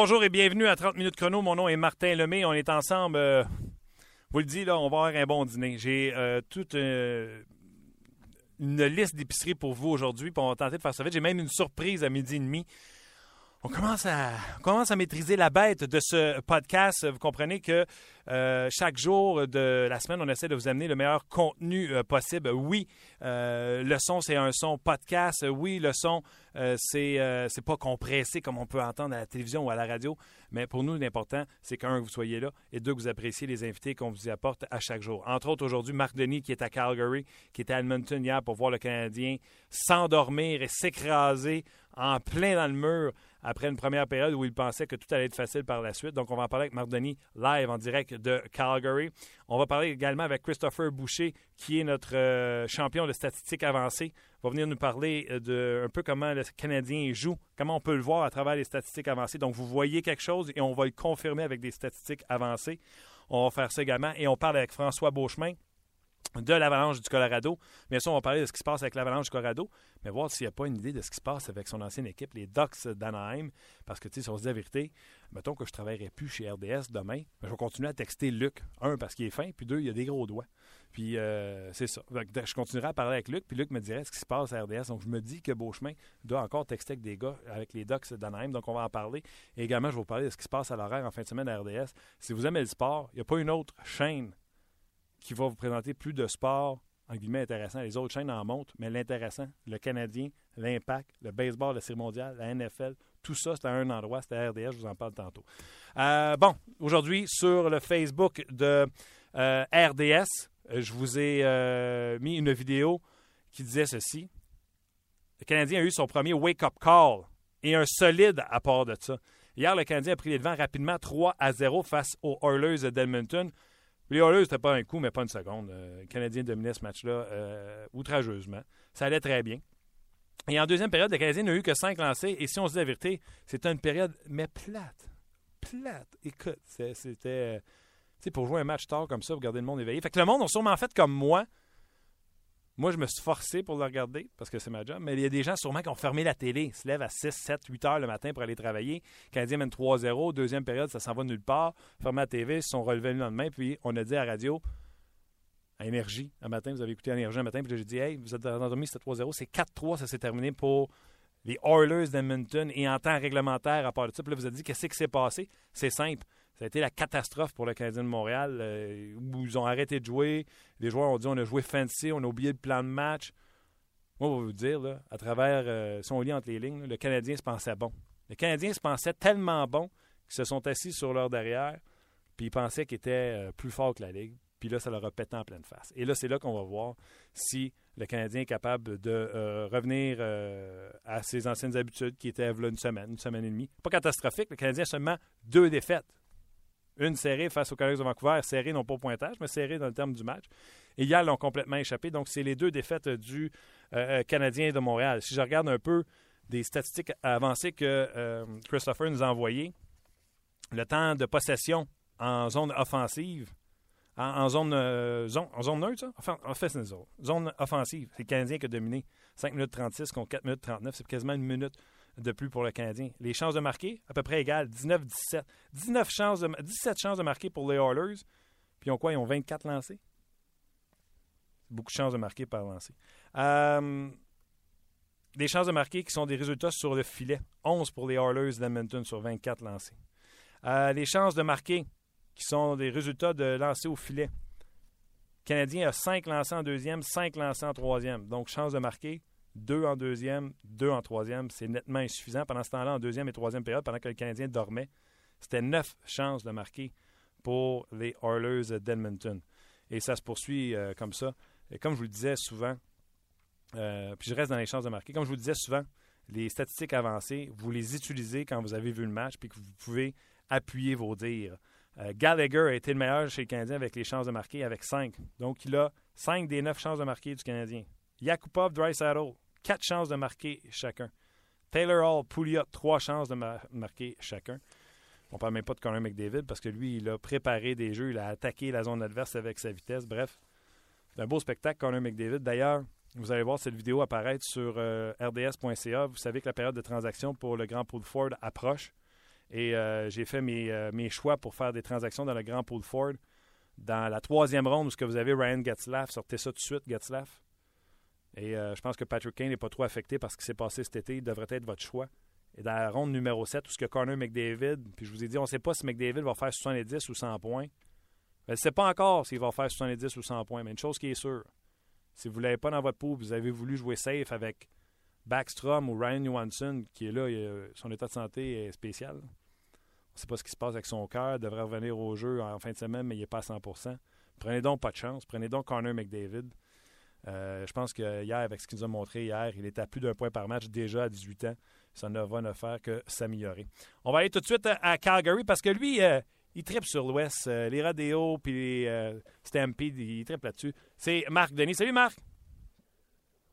Bonjour et bienvenue à 30 minutes chrono. Mon nom est Martin Lemay. On est ensemble. euh, vous le dis, là, on va avoir un bon dîner. J'ai euh, toute euh, une liste d'épiceries pour vous aujourd'hui. On va tenter de faire ça vite. J'ai même une surprise à midi et demi. On commence, à, commence à maîtriser la bête de ce podcast. Vous comprenez que euh, chaque jour de la semaine, on essaie de vous amener le meilleur contenu euh, possible. Oui, euh, le son, c'est un son podcast. Oui, le son, c'est c'est pas compressé comme on peut entendre à la télévision ou à la radio. Mais pour nous, l'important, c'est qu'un, vous soyez là et deux, que vous appréciez les invités qu'on vous apporte à chaque jour. Entre autres, aujourd'hui, Marc Denis qui est à Calgary, qui était à Edmonton hier pour voir le Canadien s'endormir et s'écraser en plein dans le mur après une première période où il pensait que tout allait être facile par la suite. Donc, on va en parler avec Marc Denis live en direct de Calgary. On va parler également avec Christopher Boucher, qui est notre euh, champion de statistiques avancées. Il va venir nous parler euh, de un peu comment le Canadien joue, comment on peut le voir à travers les statistiques avancées. Donc, vous voyez quelque chose et on va le confirmer avec des statistiques avancées. On va faire ça également. Et on parle avec François Beauchemin de l'Avalanche du Colorado. Bien sûr, on va parler de ce qui se passe avec l'Avalanche du Colorado, mais voir s'il n'y a pas une idée de ce qui se passe avec son ancienne équipe, les Ducks d'Anaheim. Parce que, tu sais, si on se dit la vérité, mettons que je ne travaillerai plus chez RDS demain, ben, je vais continuer à texter Luc. Un, parce qu'il est fin, puis deux, il a des gros doigts. Puis, euh, c'est ça. Je continuerai à parler avec Luc, puis Luc me dirait ce qui se passe à RDS. Donc, je me dis que Beauchemin doit encore texter avec des gars, avec les Ducks d'Anaheim. Donc, on va en parler. Et également, je vais vous parler de ce qui se passe à l'horaire en fin de semaine à RDS. Si vous aimez le sport, il n'y a pas une autre chaîne qui va vous présenter plus de sport, en guillemets, intéressant. Les autres chaînes en montent, mais l'intéressant, le Canadien, l'Impact, le baseball, la Série mondiale, la NFL, tout ça, c'est à un endroit, c'est à RDS, je vous en parle tantôt. Euh, bon, aujourd'hui, sur le Facebook de euh, RDS, euh, je vous ai mis une vidéo qui disait ceci. Le Canadien a eu son premier wake-up call et un solide à part de ça. Hier, le Canadien a pris les devants rapidement 3 à 0 face aux Oilers d'Edmonton. Les Oilers, c'était pas un coup, mais pas une seconde. Euh, le Canadien dominait ce match-là euh, outrageusement. Ça allait très bien. Et en deuxième période, le Canadien n'a eu que cinq lancés. Et si on se dit la vérité, c'était une période, mais plate. Plate. Écoute, c'était. euh, Tu sais, pour jouer un match tard comme ça, vous garder le monde éveillé. Fait que le monde a sûrement fait comme moi. Moi, je me suis forcé pour le regarder parce que c'est ma job. Mais il y a des gens sûrement qui ont fermé la télé. Ils se lèvent à 6, 7, 8 heures le matin pour aller travailler. Le Canadien mène 3-0. Deuxième période, ça s'en va nulle part. Fermé la TV, ils se sont relevés le lendemain. Puis on a dit à la radio, à Énergie, un matin, vous avez écouté Énergie un matin. Puis j'ai dit, hey, vous êtes endormi, c'était 3-0. C'est 4-3, ça s'est terminé pour les Oilers d'Edmonton. Et en temps réglementaire, à part de ça, puis là, vous avez dit, qu'est-ce qui s'est passé? C'est simple. Ça a été la catastrophe pour le Canadien de Montréal, euh, où ils ont arrêté de jouer. Les joueurs ont dit on a joué fancy, on a oublié le plan de match. Moi, je vais vous dire, là, à travers, euh, si on lit entre les lignes, le Canadien se pensait bon. Le Canadien se pensait tellement bon qu'ils se sont assis sur leur derrière, puis ils pensaient qu'ils étaient euh, plus forts que la Ligue. Puis là, ça leur a pété en pleine face. Et là, c'est là qu'on va voir si le Canadien est capable de euh, revenir euh, à ses anciennes habitudes qui étaient là, une semaine, une semaine et demie. Pas catastrophique. Le Canadien a seulement deux défaites. Une serrée face aux Canucks de Vancouver, serrée non pas au pointage, mais serrée dans le terme du match. Et hier, l'ont complètement échappé. Donc, c'est les deux défaites du euh, Canadien de Montréal. Si je regarde un peu des statistiques avancées que euh, Christopher nous a envoyées, le temps de possession en zone offensive, en, zone, euh, en neutre, ça? Zone. Zone offensive, c'est le Canadien qui a dominé. 5 minutes 36 contre 4 minutes 39, c'est quasiment une minute de plus pour le Canadien. Les chances de marquer, à peu près égales, 19-17. 19 chances de, 17 chances de marquer pour les Oilers. Puis ils ont quoi? Ils ont 24 lancés. Beaucoup de chances de marquer par lancé. Euh, des chances de marquer qui sont des résultats sur le filet. 11 pour les Oilers d'Edmonton sur 24 lancés. Euh, les chances de marquer qui sont des résultats de lancer au filet. Le Canadien a 5 lancés en deuxième, 5 lancés en troisième. Donc, chance de marquer, 2 en deuxième, 2 en troisième. C'est nettement insuffisant. Pendant ce temps-là, en deuxième et troisième période, pendant que le Canadien dormait, c'était 9 chances de marquer pour les Oilers d'Edmonton. Et ça se poursuit euh, comme ça. Et comme je vous le disais souvent, euh, puis je reste dans les chances de marquer, comme je vous le disais souvent, les statistiques avancées, vous les utilisez quand vous avez vu le match, puis que vous pouvez appuyer vos dires. Euh, Gallagher a été le meilleur chez le Canadien avec les chances de marquer, avec 5. Donc, il a 5 des 9 chances de marquer du Canadien. Yakupov, Dreisaitl, 4 chances de marquer chacun. Taylor Hall, Pouliot, 3 chances de mar- marquer chacun. On ne parle même pas de Connor McDavid parce que lui, il a préparé des jeux, il a attaqué la zone adverse avec sa vitesse. Bref, c'est un beau spectacle, Connor McDavid. D'ailleurs, vous allez voir cette vidéo apparaître sur euh, rds.ca. Vous savez que la période de transaction pour le Grand Pool Ford approche. Et euh, j'ai fait mes, euh, mes, choix pour faire des transactions dans le Grand Pool Ford. Dans la troisième ronde, où vous avez Ryan Getzlaff, sortez ça tout de suite, Getzlaff. Et euh, je pense que Patrick Kane n'est pas trop affecté par ce qui s'est passé cet été. Il devrait être votre choix. Et dans la ronde numéro 7, où ce que Connor McDavid, puis je vous ai dit, on ne sait pas si McDavid va faire 70 ou 100 points. Elle ne sait pas encore s'il va faire 70 ou 100 points, mais une chose qui est sûre, si vous ne l'avez pas dans votre pool, vous avez voulu jouer safe avec Backstrom ou Ryan Johansson, qui est là, son état de santé est spécial. On ne sait pas ce qui se passe avec son cœur, il devrait revenir au jeu en fin de semaine, mais il n'est pas à 100% Prenez donc pas de chance. Prenez donc Connor McDavid. Euh, je pense que hier, avec ce qu'il nous a montré hier, il est à plus d'un point par match déjà à 18 ans. Ça ne va ne faire que s'améliorer. On va aller tout de suite à Calgary parce que lui, euh, il tripe sur l'Ouest. Euh, les radios puis les euh, Stampede, il tripe là-dessus. C'est Marc Denis. Salut Marc!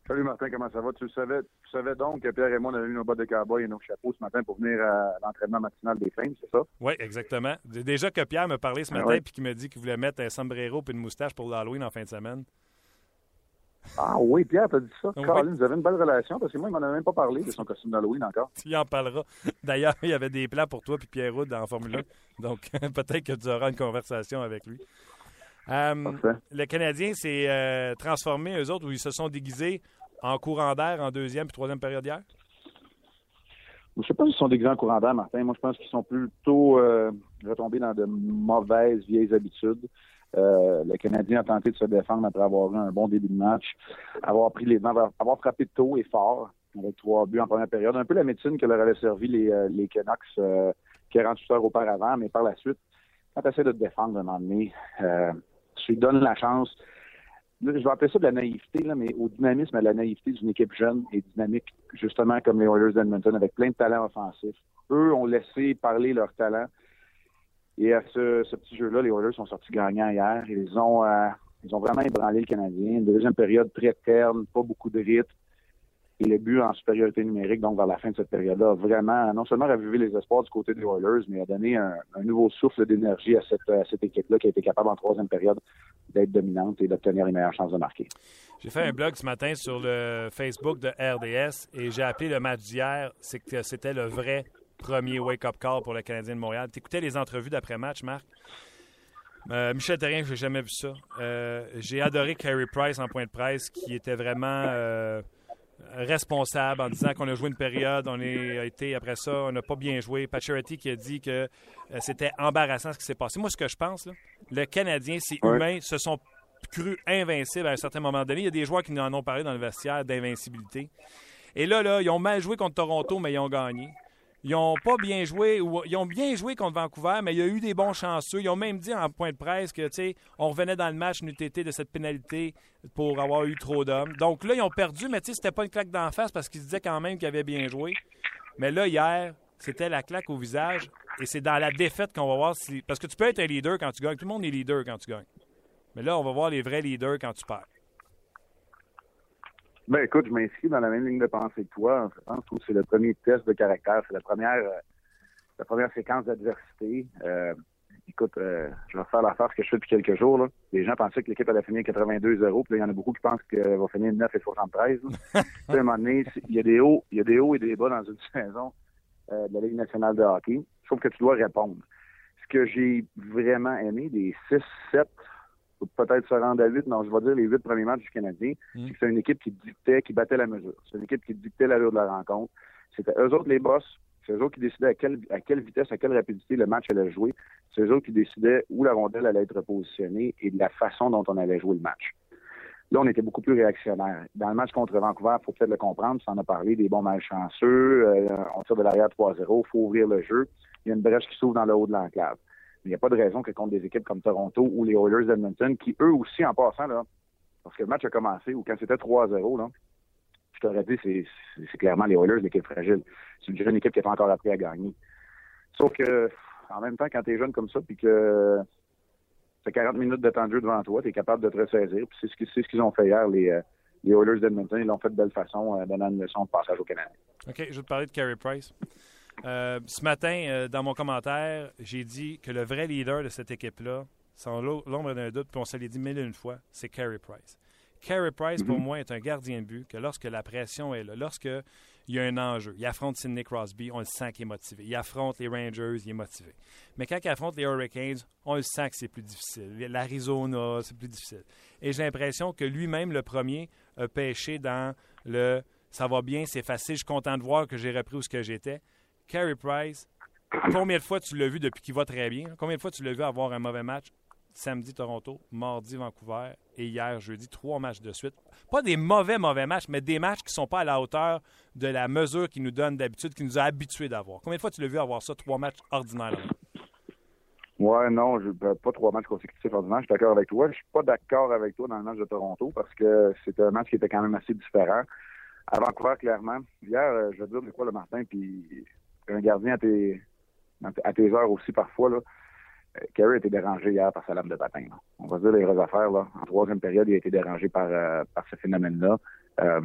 Salut Martin, comment ça va? Tu savais, tu savais donc que Pierre et moi, on avait eu nos bottes de cowboy et nos chapeaux ce matin pour venir à l'entraînement matinal des Flames, c'est ça? Oui, exactement. Déjà que Pierre me parlait ce ah matin et qu'il me dit qu'il voulait mettre un sombrero et une moustache pour l'Halloween en fin de semaine. Ah oui, Pierre, t'as dit ça. Oui. vous avez une belle relation parce que moi, il m'en a même pas parlé de son costume d'Halloween encore. Tu en parleras. D'ailleurs, il y avait des plans pour toi et Pierre Roud en Formule 1. Donc, peut-être que tu auras une conversation avec lui. Euh, le Canadien s'est euh, transformé, eux autres, où ils se sont déguisés en courant d'air en deuxième et troisième période hier? Je ne sais pas s'ils sont déguisés en courant d'air, Martin. Moi, je pense qu'ils sont plutôt euh, retombés dans de mauvaises vieilles habitudes. Euh, le Canadien a tenté de se défendre après avoir eu un bon début de match, avoir pris les avoir frappé tôt et fort avec trois buts en première période. Un peu la médecine que leur avait servi les, euh, Canucks 48 heures auparavant, mais par la suite, quand tu essaies de te défendre un moment donné, tu lui donnes la chance je vais appeler ça de la naïveté, mais au dynamisme, à la naïveté d'une équipe jeune et dynamique, justement comme les Oilers d'Edmonton, avec plein de talents offensifs. Eux ont laissé parler leur talent. Et à ce, petit jeu-là, les Oilers sont sortis gagnants hier. Ils ont, euh, ils ont vraiment ébranlé le Canadien. Une deuxième période très terne, pas beaucoup de rythme et le but en supériorité numérique, donc vers la fin de cette période-là, vraiment non seulement ravivé les espoirs du côté des Oilers, mais a donné un, nouveau souffle d'énergie à cette, cette équipe-là qui a été capable en troisième période d'être dominante et d'obtenir les meilleures chances de marquer. J'ai fait un blog ce matin sur le Facebook de RDS et j'ai appelé le match d'hier, c'est que c'était le vrai premier wake-up call pour le Canadien de Montréal. Tu écoutais les entrevues d'après-match, Marc? Euh, Michel Terrien, j'ai jamais vu ça. Euh, j'ai adoré Carey Price en point de presse, qui était vraiment euh, responsable en disant qu'on a joué une période, on a été après ça, on n'a pas bien joué. Pacioretty qui a dit que c'était embarrassant ce qui s'est passé. Moi, ce que je pense, le Canadien, c'est humain, se sont crus invincibles à un certain moment donné. Il y a des joueurs qui nous en ont parlé dans le vestiaire d'invincibilité. Et là, là, ils ont mal joué contre Toronto, mais ils ont gagné. Ils n'ont pas bien joué, ou ils ont bien joué contre Vancouver, mais il y a eu des bons chanceux. Ils ont même dit en point de presse que, tu on revenait dans le match été de cette pénalité pour avoir eu trop d'hommes. Donc là, ils ont perdu, mais tu sais, c'était pas une claque d'en face parce qu'ils disaient quand même qu'ils avaient bien joué. Mais là, hier, c'était la claque au visage et c'est dans la défaite qu'on va voir si. Parce que tu peux être un leader quand tu gagnes. Tout le monde est leader quand tu gagnes. Mais là, on va voir les vrais leaders quand tu perds. Ben écoute, je m'inscris dans la même ligne de pensée que toi. Je pense que c'est le premier test de caractère, c'est la première euh, la première séquence d'adversité. Euh, écoute, euh, je vais faire la farce que je fais depuis quelques jours. Là. Les gens pensaient que l'équipe allait finir 82-0, puis il y en a beaucoup qui pensent qu'elle va finir 9 et 73. à un moment donné, il y a des hauts, il y a des hauts et des bas dans une saison de la Ligue nationale de hockey. Trouve que tu dois répondre. Ce que j'ai vraiment aimé des 6-7 peut-être se rendre à 8, non, je vais dire les huit premiers matchs du Canadien, mm. c'est que c'est une équipe qui dictait, qui battait la mesure. C'est une équipe qui dictait l'allure de la rencontre. C'était eux autres les boss, c'est eux autres qui décidaient à quelle, à quelle vitesse, à quelle rapidité le match allait jouer. C'est eux autres qui décidaient où la rondelle allait être positionnée et de la façon dont on allait jouer le match. Là, on était beaucoup plus réactionnaire. Dans le match contre Vancouver, il faut peut-être le comprendre, ça en a parlé, des bons malchanceux, euh, on tire de l'arrière 3-0, il faut ouvrir le jeu. Il y a une brèche qui s'ouvre dans le haut de l'enclave. Il n'y a pas de raison que contre des équipes comme Toronto ou les Oilers d'Edmonton, qui eux aussi, en passant, là, parce que le match a commencé, ou quand c'était 3-0, là, je t'aurais dit, c'est clairement les Oilers, l'équipe fragile. C'est une jeune équipe qui n'est pas encore appris à gagner. Sauf que, en même temps, quand tu es jeune comme ça, puis que tu as 40 minutes de temps de jeu devant toi, tu es capable de te ressaisir. Puis c'est ce qu'ils ont fait hier, les, euh, les Oilers d'Edmonton. Ils l'ont fait de belle façon, euh, donnant une leçon de passage au Canada. OK, je vais te parler de Carey Price. Euh, ce matin, euh, dans mon commentaire, j'ai dit que le vrai leader de cette équipe-là, sans l'ombre d'un doute, puis on se l'est dit mille et une fois, c'est Carey Price. Carey Price, pour mhm. moi, est un gardien de but que lorsque la pression est là, lorsque il y a un enjeu. Il affronte Sidney Crosby, on le sent qu'il est motivé. Il affronte les Rangers, il est motivé. Mais quand il affronte les Hurricanes, on le sent que c'est plus difficile. L'Arizona, c'est plus difficile. Et j'ai l'impression que lui-même, le premier, a pêché dans le ça va bien, c'est facile, je suis content de voir que j'ai repris où ce que j'étais. Carey Price, combien de fois tu l'as vu depuis qu'il va très bien? Combien de fois tu l'as vu avoir un mauvais match? Samedi, Toronto, mardi, Vancouver et hier, jeudi, trois matchs de suite? Pas des mauvais, mauvais matchs, mais des matchs qui ne sont pas à la hauteur de la mesure qu'il nous donne d'habitude, qu'il nous a habitués d'avoir. Combien de fois tu l'as vu avoir ça, trois matchs ordinaires? Ouais, non, ben, pas trois matchs consécutifs ordinaires. Je suis d'accord avec toi. Je suis pas d'accord avec toi dans le match de Toronto parce que c'était un match qui était quand même assez différent. À Vancouver, clairement. Hier, euh, je veux dire, de quoi le Martin, puis un gardien à tes, à tes heures aussi parfois, là. Kerry a été dérangé hier par sa lame de patin. On va dire les vraies affaires. Là. En troisième période, il a été dérangé par, euh, par ce phénomène-là. Euh,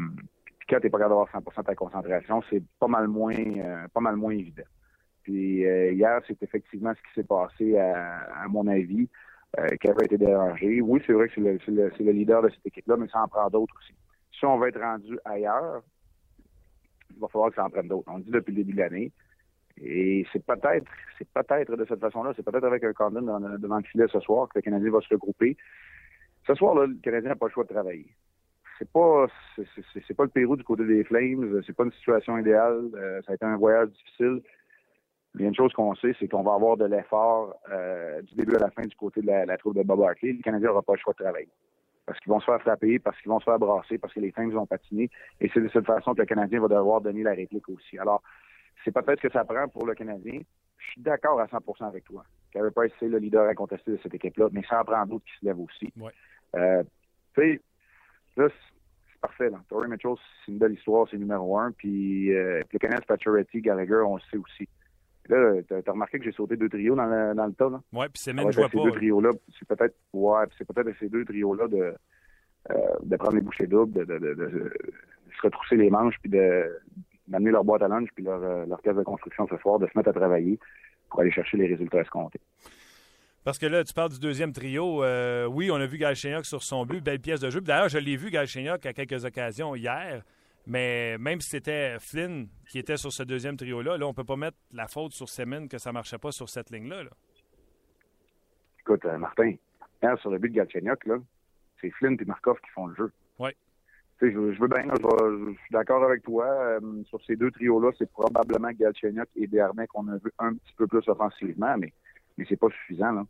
puis quand tu n'es pas capable d'avoir 100 de ta concentration, c'est pas mal moins euh, pas mal moins évident. Puis euh, hier, c'est effectivement ce qui s'est passé à, à, mon avis. Euh, Kerry a été dérangé. Oui, c'est vrai que c'est le, le, le, leader de cette équipe-là, mais ça en prend d'autres aussi. Si on veut être rendu ailleurs, il va falloir que ça en prenne d'autres. On le dit depuis le début de l'année. Et c'est peut-être, c'est peut-être de cette façon-là, c'est peut-être avec un Condon devant le filet ce soir que le Canadien va se regrouper. Ce soir-là, le Canadien n'a pas le choix de travailler. C'est pas, c'est, pas le Pérou du côté des Flames, c'est pas une situation idéale. Euh, ça a été un voyage difficile. Il y a une chose qu'on sait, c'est qu'on va avoir de l'effort euh, du début à la fin du côté de la, la troupe de Bob Hartley. Le Canadien n'aura pas le choix de travailler. Parce qu'ils vont se faire frapper, parce qu'ils vont se faire brasser, parce que les Flames vont patiner. Et c'est de cette façon que le Canadien va devoir donner la réplique aussi. Alors, c'est peut-être ce que ça prend pour le Canadien. Je suis d'accord à 100% avec toi. Carey Price, c'est le leader incontesté de cette équipe-là, mais ça en prend d'autres qui se lèvent aussi. Ouais. Euh, tu sais, là, c'est parfait. Là. Torrey Mitchell, c'est une belle histoire, c'est numéro un. Puis euh, le Canadien, Pacioretty, Gallagher, on le sait aussi. Là, t'as as remarqué que j'ai sauté deux trios dans le, dans le tas, là? Oui, puis c'est même, je vois ces pas. deux trios-là, c'est peut-être, ouais, c'est peut-être ces deux trios-là de, euh, de prendre les bouchées doubles, de, de, de, de, se retrousser les manches, puis de, d'amener leur boîte à lunch puis leur, euh, leur caisse de construction ce soir, de se mettre à travailler pour aller chercher les résultats escomptés. Parce que là, tu parles du deuxième trio. Euh, oui, on a vu Galchenyuk sur son but, belle pièce de jeu. D'ailleurs, je l'ai vu Galchenyuk à quelques occasions hier. Mais même si c'était Flynn qui était sur ce deuxième trio-là, là, on ne peut pas mettre la faute sur Semin que ça ne marchait pas sur cette ligne-là. Là. Écoute, euh, Martin, hier, sur le but de Galchenyuk, là, c'est Flynn et Markov qui font le jeu. Oui. Je, veux bien, je, suis d'accord avec toi. Euh, sur ces deux trios-là, c'est probablement Galchenyuk et Desharnais qu'on a vu un petit peu plus offensivement, mais, mais c'est pas suffisant. Là.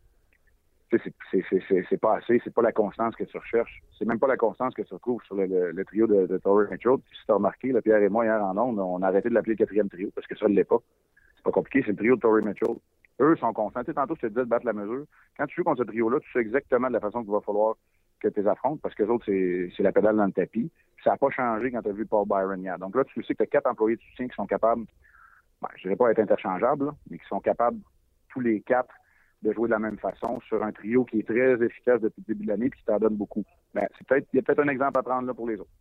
C'est pas assez, c'est pas la constance que tu recherches. C'est même pas la constance que tu retrouves sur le, trio de, Torrey Mitchell. Puis si tu as remarqué, Pierre et moi, hier en ondes, on a arrêté de l'appeler le quatrième trio parce que ça ne l'est pas. C'est pas compliqué, c'est le trio de Torrey Mitchell. Eux sont constants. Tantôt, je te disais de battre la mesure. Quand tu joues contre ce trio-là, tu sais exactement de la façon qu'il va falloir que tu les affrontes parce que les autres, c'est la pédale dans le tapis. Ça n'a pas changé quand tu as vu Paul Byron hier. Donc là, tu sais que tu as quatre employés de soutien qui sont capables, ben, je ne dirais pas être interchangeables, là, mais qui sont capables, tous les quatre, de jouer de la même façon sur un trio qui est très efficace depuis le début de l'année et qui t'en donne beaucoup. Ben, c'est peut-être, il y a peut-être un exemple à prendre là pour les autres.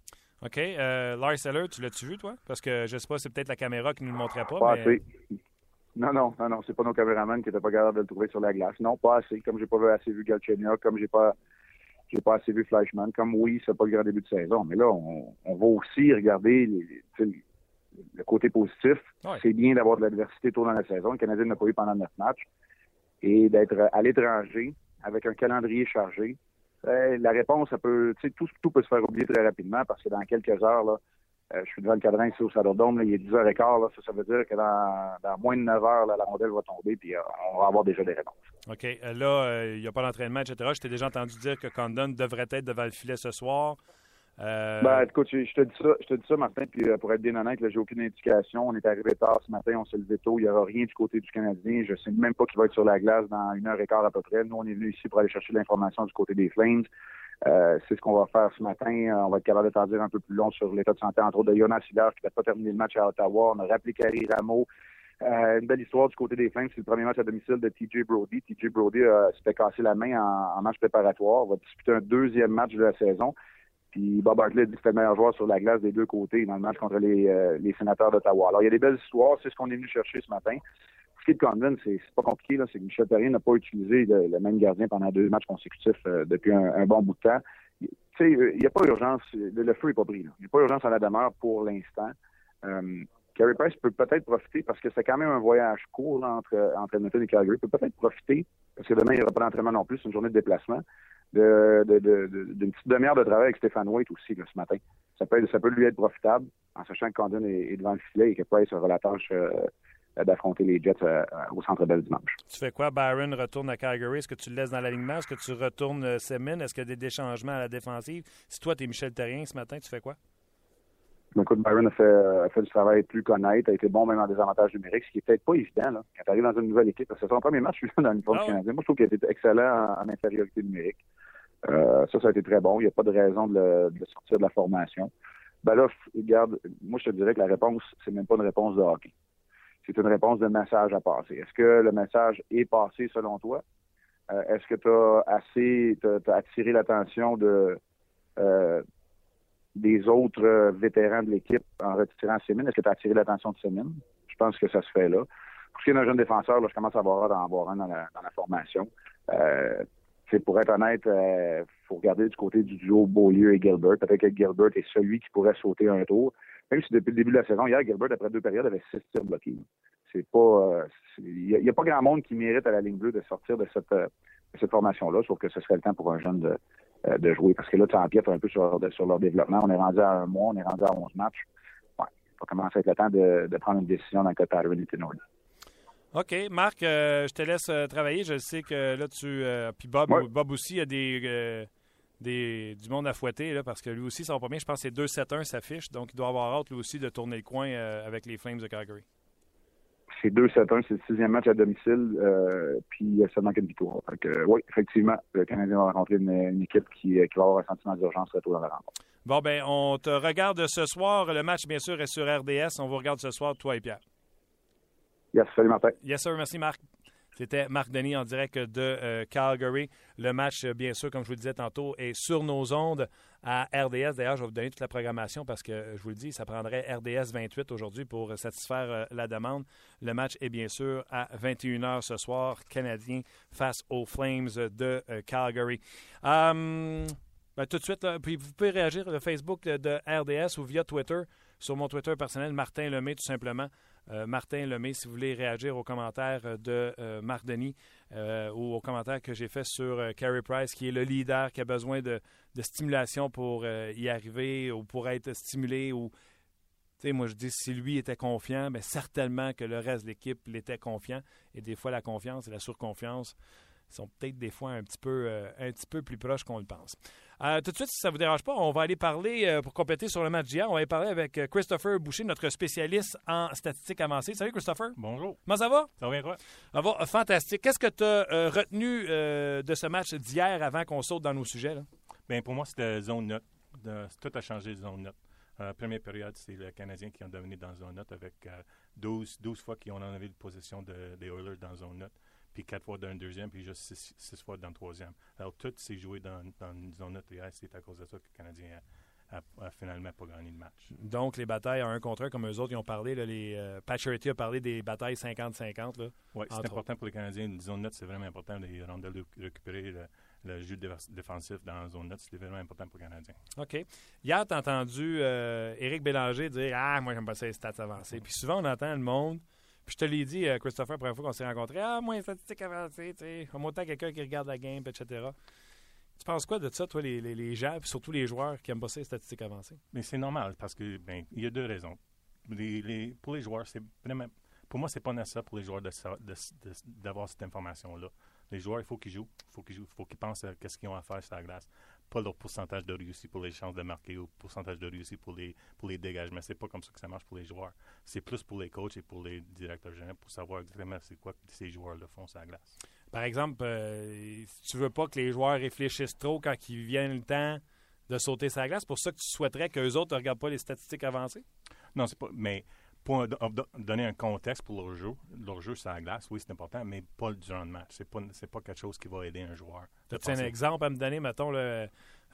OK. Euh, Lars Eller, tu l'as-tu vu, toi? Parce que je sais pas, c'est peut-être la caméra qui ne nous le montrait pas. Pas mais... assez. Non, non, non, non, c'est pas nos caméramans qui n'étaient pas capables de le trouver sur la glace. Non, pas assez. Comme j'ai pas assez vu Galchenyuk, comme j'ai pas j'ai pas assez vu Flashman. Comme oui, c'est pas le grand début de saison, mais là, on, on va aussi regarder les, le côté positif. Ouais. C'est bien d'avoir de l'adversité tôt dans la saison. Le Canadien n'a pas eu pendant neuf matchs. Et d'être à l'étranger avec un calendrier chargé. Euh, la réponse, ça peut, tout, tout peut se faire oublier très rapidement parce que dans quelques heures, là, euh, je suis devant le cadran ici au Saddledome, là, il est 10h15, là, ça, ça veut dire que dans, dans moins de 9 heures, là, la rondelle va tomber puis euh, on va avoir déjà des réponses. OK. Euh, là, il n'y a pas d'entraînement, etc. Je t'ai déjà entendu dire que Condon devrait être devant le filet ce soir. Ben, écoute, je, je, te dis ça, je te dis ça, Martin, puis pour être bien honnête, j'ai aucune indication. On est arrivé tard ce matin, on s'est levé tôt, il n'y aura rien du côté du Canadien. Je sais même pas qui va être sur la glace dans une heure et quart à peu près. Nous, on est venu ici pour aller chercher l'information du côté des Flames. Euh, c'est ce qu'on va faire ce matin. On va être capable de t'en un peu plus long sur l'état de santé, entre autres, de Jonas Hiller, qui n'a pas terminé le match à Ottawa. On a rappelé Carrie Rameau. Euh, une belle histoire du côté des Flames, c'est le premier match à domicile de TJ Brody. TJ Brody s'était cassé la main en, match préparatoire. On va disputer un deuxième match de la saison. Puis Bob Hartley dit que c'était le meilleur joueur sur la glace des deux côtés dans le match contre les, euh, les sénateurs d'Ottawa. Alors, il y a des belles histoires. C'est ce qu'on est venu chercher ce matin. Ce qui est de Condon, c'est pas compliqué. là. C'est que Michel Perrin n'a pas utilisé le, même gardien pendant deux matchs consécutifs euh, depuis un, bon bout de temps. Tu sais, il n'y a pas urgence. Le, feu n'est pas pris. Là. Il n'y a pas urgence à la demeure pour l'instant. Euh, Carey Price peut peut-être profiter parce que c'est quand même un voyage court entre, entre Edmonton et Calgary. Il peut peut-être profiter, parce que demain, il n'y aura pas d'entraînement non plus, c'est une journée de déplacement, d'une de, de, petite demi-heure de travail avec Stéphane White aussi ce matin. Ça peut, ça peut lui être profitable en sachant que Condon est, devant le filet et que Price aura la tâche euh, d'affronter les Jets euh, au Centre Bell dimanche. Tu fais quoi? Byron? Retourne à Calgary? Est-ce que tu le laisses dans l'alignement? Est-ce que tu retournes euh, Semin? Est-ce qu'il y a des changements à la défensive? Si toi, tu es Michel Terrien ce matin, tu fais quoi? écoute, Byron a fait, fait, du travail plus connaître, a été bon même en désavantage numérique, ce qui n'est peut-être pas évident là, quand tu arrives dans une nouvelle équipe. C'est son premier match dans l'uniforme ah canadien. Moi, je trouve qu'il a été excellent en, infériorité numérique. Euh, ça, ça a été très bon. Il n'y a pas de raison de le, sortir de la formation. Ben là, regarde, moi, je te dirais que la réponse, c'est même pas une réponse de hockey. C'est une réponse de message à passer. Est-ce que le message est passé selon toi? Euh, est-ce que tu as assez, t'as, attiré l'attention euh, des autres euh, vétérans de l'équipe en retirant Sémine? Est-ce que tu as attiré l'attention de Sémine? Je pense que ça se fait là. Pour ce qui est d'un jeune défenseur, je commence à avoir d'en avoir un dans la, formation. Pour être honnête, il faut regarder du côté du duo Beaulieu et Gilbert. Peut-être que Gilbert est celui qui pourrait sauter un tour. Même si depuis le début de la saison, hier, Gilbert, après deux périodes, avait six tirs bloqués. C'est pas, il n'y a, pas grand monde qui mérite à la ligne bleue de sortir de cette, cette formation-là, sauf que ce serait le temps pour un jeune de, euh, de jouer. Parce que là, tu empiètes un peu sur, sur, leur développement. On est rendu à un mois, on est rendu à 11 matchs. Ouais, il va commencer à être le temps de, de prendre une décision dans le cas de OK. Marc, euh, je te laisse euh, travailler. Je sais que là, tu. puis Bob, Bob aussi, il y a des, des, du monde à fouetter, là, parce que lui aussi, ça va pas bien. Je pense que c'est 2-7-1 s'affiche. Donc, il doit avoir hâte, lui aussi, de tourner le coin avec les Flames de Calgary c'est 2-7-1, c'est le sixième match à domicile, euh, puis ça manque une victoire. oui, effectivement, le Canadien va rencontrer une, équipe qui, qui, va avoir un sentiment d'urgence très tôt dans la rencontre. Bon, ben, on te regarde ce soir. Le match, bien sûr, est sur RDS. On vous regarde ce soir, toi et Pierre. Yes, salut Martin. Yes, sir. Merci, Marc. C'était Marc Denis en direct de euh, Calgary. Le match, bien sûr, comme je vous le disais tantôt, est sur nos ondes à RDS. D'ailleurs, je vais vous donner toute la programmation parce que, je vous le dis, ça prendrait RDS 28 aujourd'hui pour satisfaire euh, la demande. Le match est bien sûr à 21h ce soir, Canadien face aux Flames de euh, Calgary. Hum, ben, tout de suite, puis vous pouvez réagir sur Facebook de RDS ou via Twitter, sur mon Twitter personnel, Martin Lemay, tout simplement. Euh, Martin Lemay, si vous voulez réagir aux commentaires de euh, Marc Denis euh, ou aux commentaires que j'ai fait sur Carey Price, qui est le leader, qui a besoin de, stimulation pour y arriver ou pour être stimulé ou moi, je dis, si lui était confiant, mais ben, certainement que le reste de l'équipe l'était confiant. Et des fois, la confiance et la surconfiance sont peut-être des fois un petit peu, un petit peu plus proches qu'on le pense. Euh, tout de suite, si ça ne vous dérange pas, on va aller parler, euh, pour compléter sur le match d'hier, on va aller parler avec euh, Christopher Boucher, notre spécialiste en statistiques avancées. Salut Christopher. Bonjour. Comment ça va? Ça va bien quoi? Ça va, fantastique. Qu'est-ce que tu as retenu de ce match d'hier avant qu'on saute dans nos sujets? Bien, pour moi, c'était zone note. tout a changé de zone note. première période, c'est les Canadiens qui ont devenu dans zone note avec 12, 12 fois qu'ils ont enlevé la position des Oilers dans zone note puis quatre fois dans le deuxième, puis juste six, fois dans le troisième. Alors, tout s'est joué dans, dans une zone neutre c'est à cause de ça que le Canadien a, finalement pas gagné le match. Donc, les batailles à un contre un, comme eux autres, ils ont parlé, là, les, euh, a parlé des batailles 50-50. Oui, c'est important pour les Canadiens. Une zone neutre, c'est vraiment important. Les rondelles de récupérer le, jeu défensif dans la zone neutre, c'est vraiment important pour les Canadiens. OK. Hier, tu as entendu euh, Éric Bélanger dire Ah, moi, j'aime pas ça les stats avancées. Puis souvent, on entend le monde je te l'ai dit, euh, Christopher, la première fois qu'on s'est rencontrés. Ah, moins statistique avancée, tu sais. Autant quelqu'un qui regarde la game, etc. Tu penses quoi de ça, toi, les, les, gens, puis surtout les joueurs qui aiment pas ces statistiques avancées? Mais c'est normal parce que, ben, il y a deux raisons. Les, pour les joueurs, c'est vraiment. Pour moi, c'est pas nécessaire pour les joueurs d'avoir cette information-là. Les joueurs, il faut qu'ils jouent. Il faut qu'ils jouent. Il faut qu'ils pensent à ce qu'ils ont à faire sur la glace pas leur pourcentage de réussite pour les chances de marquer ou pourcentage de réussite pour les, pour les dégagements. C'est pas comme ça que ça marche pour les joueurs. C'est plus pour les coachs et pour les directeurs généraux pour savoir exactement c'est quoi que ces joueurs-là font sur la glace. Par exemple, euh, si tu veux pas que les joueurs réfléchissent trop quand ils viennent le temps de sauter sa glace, pour ça que tu souhaiterais qu'eux autres ne regardent pas les statistiques avancées? Non, c'est pas. Mais pour donner un contexte pour leur jeu, leur jeu sur la glace, oui, c'est important, mais pas durant le match. C'est pas, pas quelque chose qui va aider un joueur. As-tu un exemple à me donner, mettons,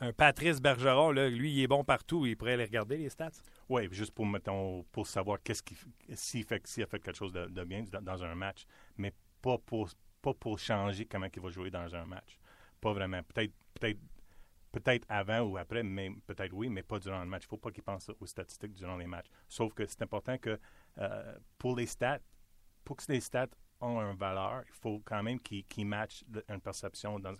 un Patrice Bergeron, lui, il est bon partout, il pourrait aller regarder les stats? Oui, juste pour, mettons, pour savoir qu'est-ce qu'il s'il fait, a fait quelque chose de, bien dans, un match, mais pas pour, pas pour changer comment il va jouer dans un match. Pas vraiment. Peut-être peut Peut-être avant ou après, mais peut-être oui, mais pas durant le match. Il ne faut pas qu'ils pensent aux statistiques durant les matchs. Sauf que c'est important que euh, pour les stats, pour que les stats ont une valeur, il faut quand même qu'ils matchent une perception dans,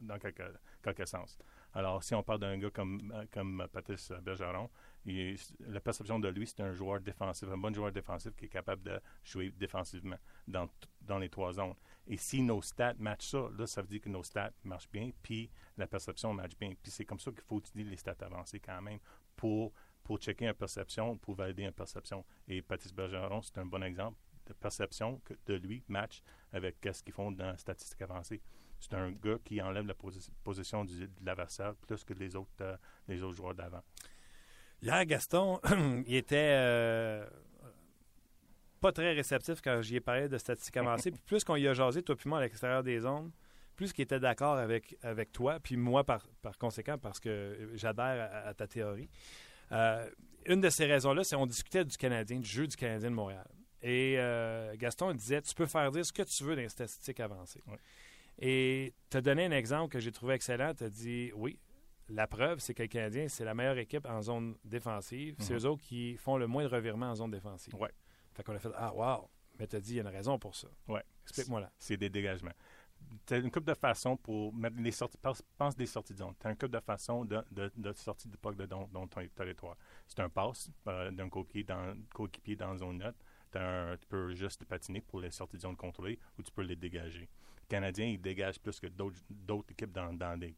dans quelque, quelque sens. Alors, si on parle d'un gars comme, comme Patrice Bergeron, la perception de lui, c'est un joueur défensif, un bon joueur défensif qui est capable de jouer défensivement dans, dans les trois zones. Et si nos stats matchent ça, là, ça veut dire que nos stats marchent bien, puis la perception match bien. Puis c'est comme ça qu'il faut utiliser les stats avancées quand même pour, pour checker une perception, pour valider une perception. Et Patrice Bergeron, c'est un bon exemple de perception que de lui match avec ce qu'ils font dans la statistique avancée. C'est un gars qui enlève la position de l'adversaire plus que les autres, euh, les autres joueurs d'avant. Hier, Gaston, il était euh, pas très réceptif quand j'y ai parlé de statistiques avancées. Puis plus qu'on y a jasé, toi puis moi, à l'extérieur des zones, plus qu'il était d'accord avec, avec toi, puis moi par, par conséquent, parce que j'adhère à, ta théorie. Euh, une de ces raisons-là, c'est qu'on discutait du Canadien, du jeu du Canadien de Montréal. Et euh, Gaston disait, tu peux faire dire ce que tu veux dans les statistiques avancées. Et tu as donné un exemple que j'ai trouvé excellent. Tu as dit, oui, la preuve, c'est que le Canadien, c'est la meilleure équipe en zone défensive. C'est mhm. eux autres qui font le moins de revirements en zone défensive. Ouais. Fait qu'on a fait, ah, wow. Mais tu as dit, il y a une raison pour ça. Ouais. Explique-moi là. C'est des dégagements. Tu as une coupe de façon pour mettre les sorties. Pense des sorties de zone. Tu as une coupe de façon de, de, de sortie de puck de ton, ton territoire. C'est un passe euh, d'un coéquipier dans, coéquipier dans zone neutre tu peux juste patiner pour les sorties de zone contrôlées ou tu peux les dégager. Le Canadien, il dégage plus que d'autres équipes dans, dans la ligue.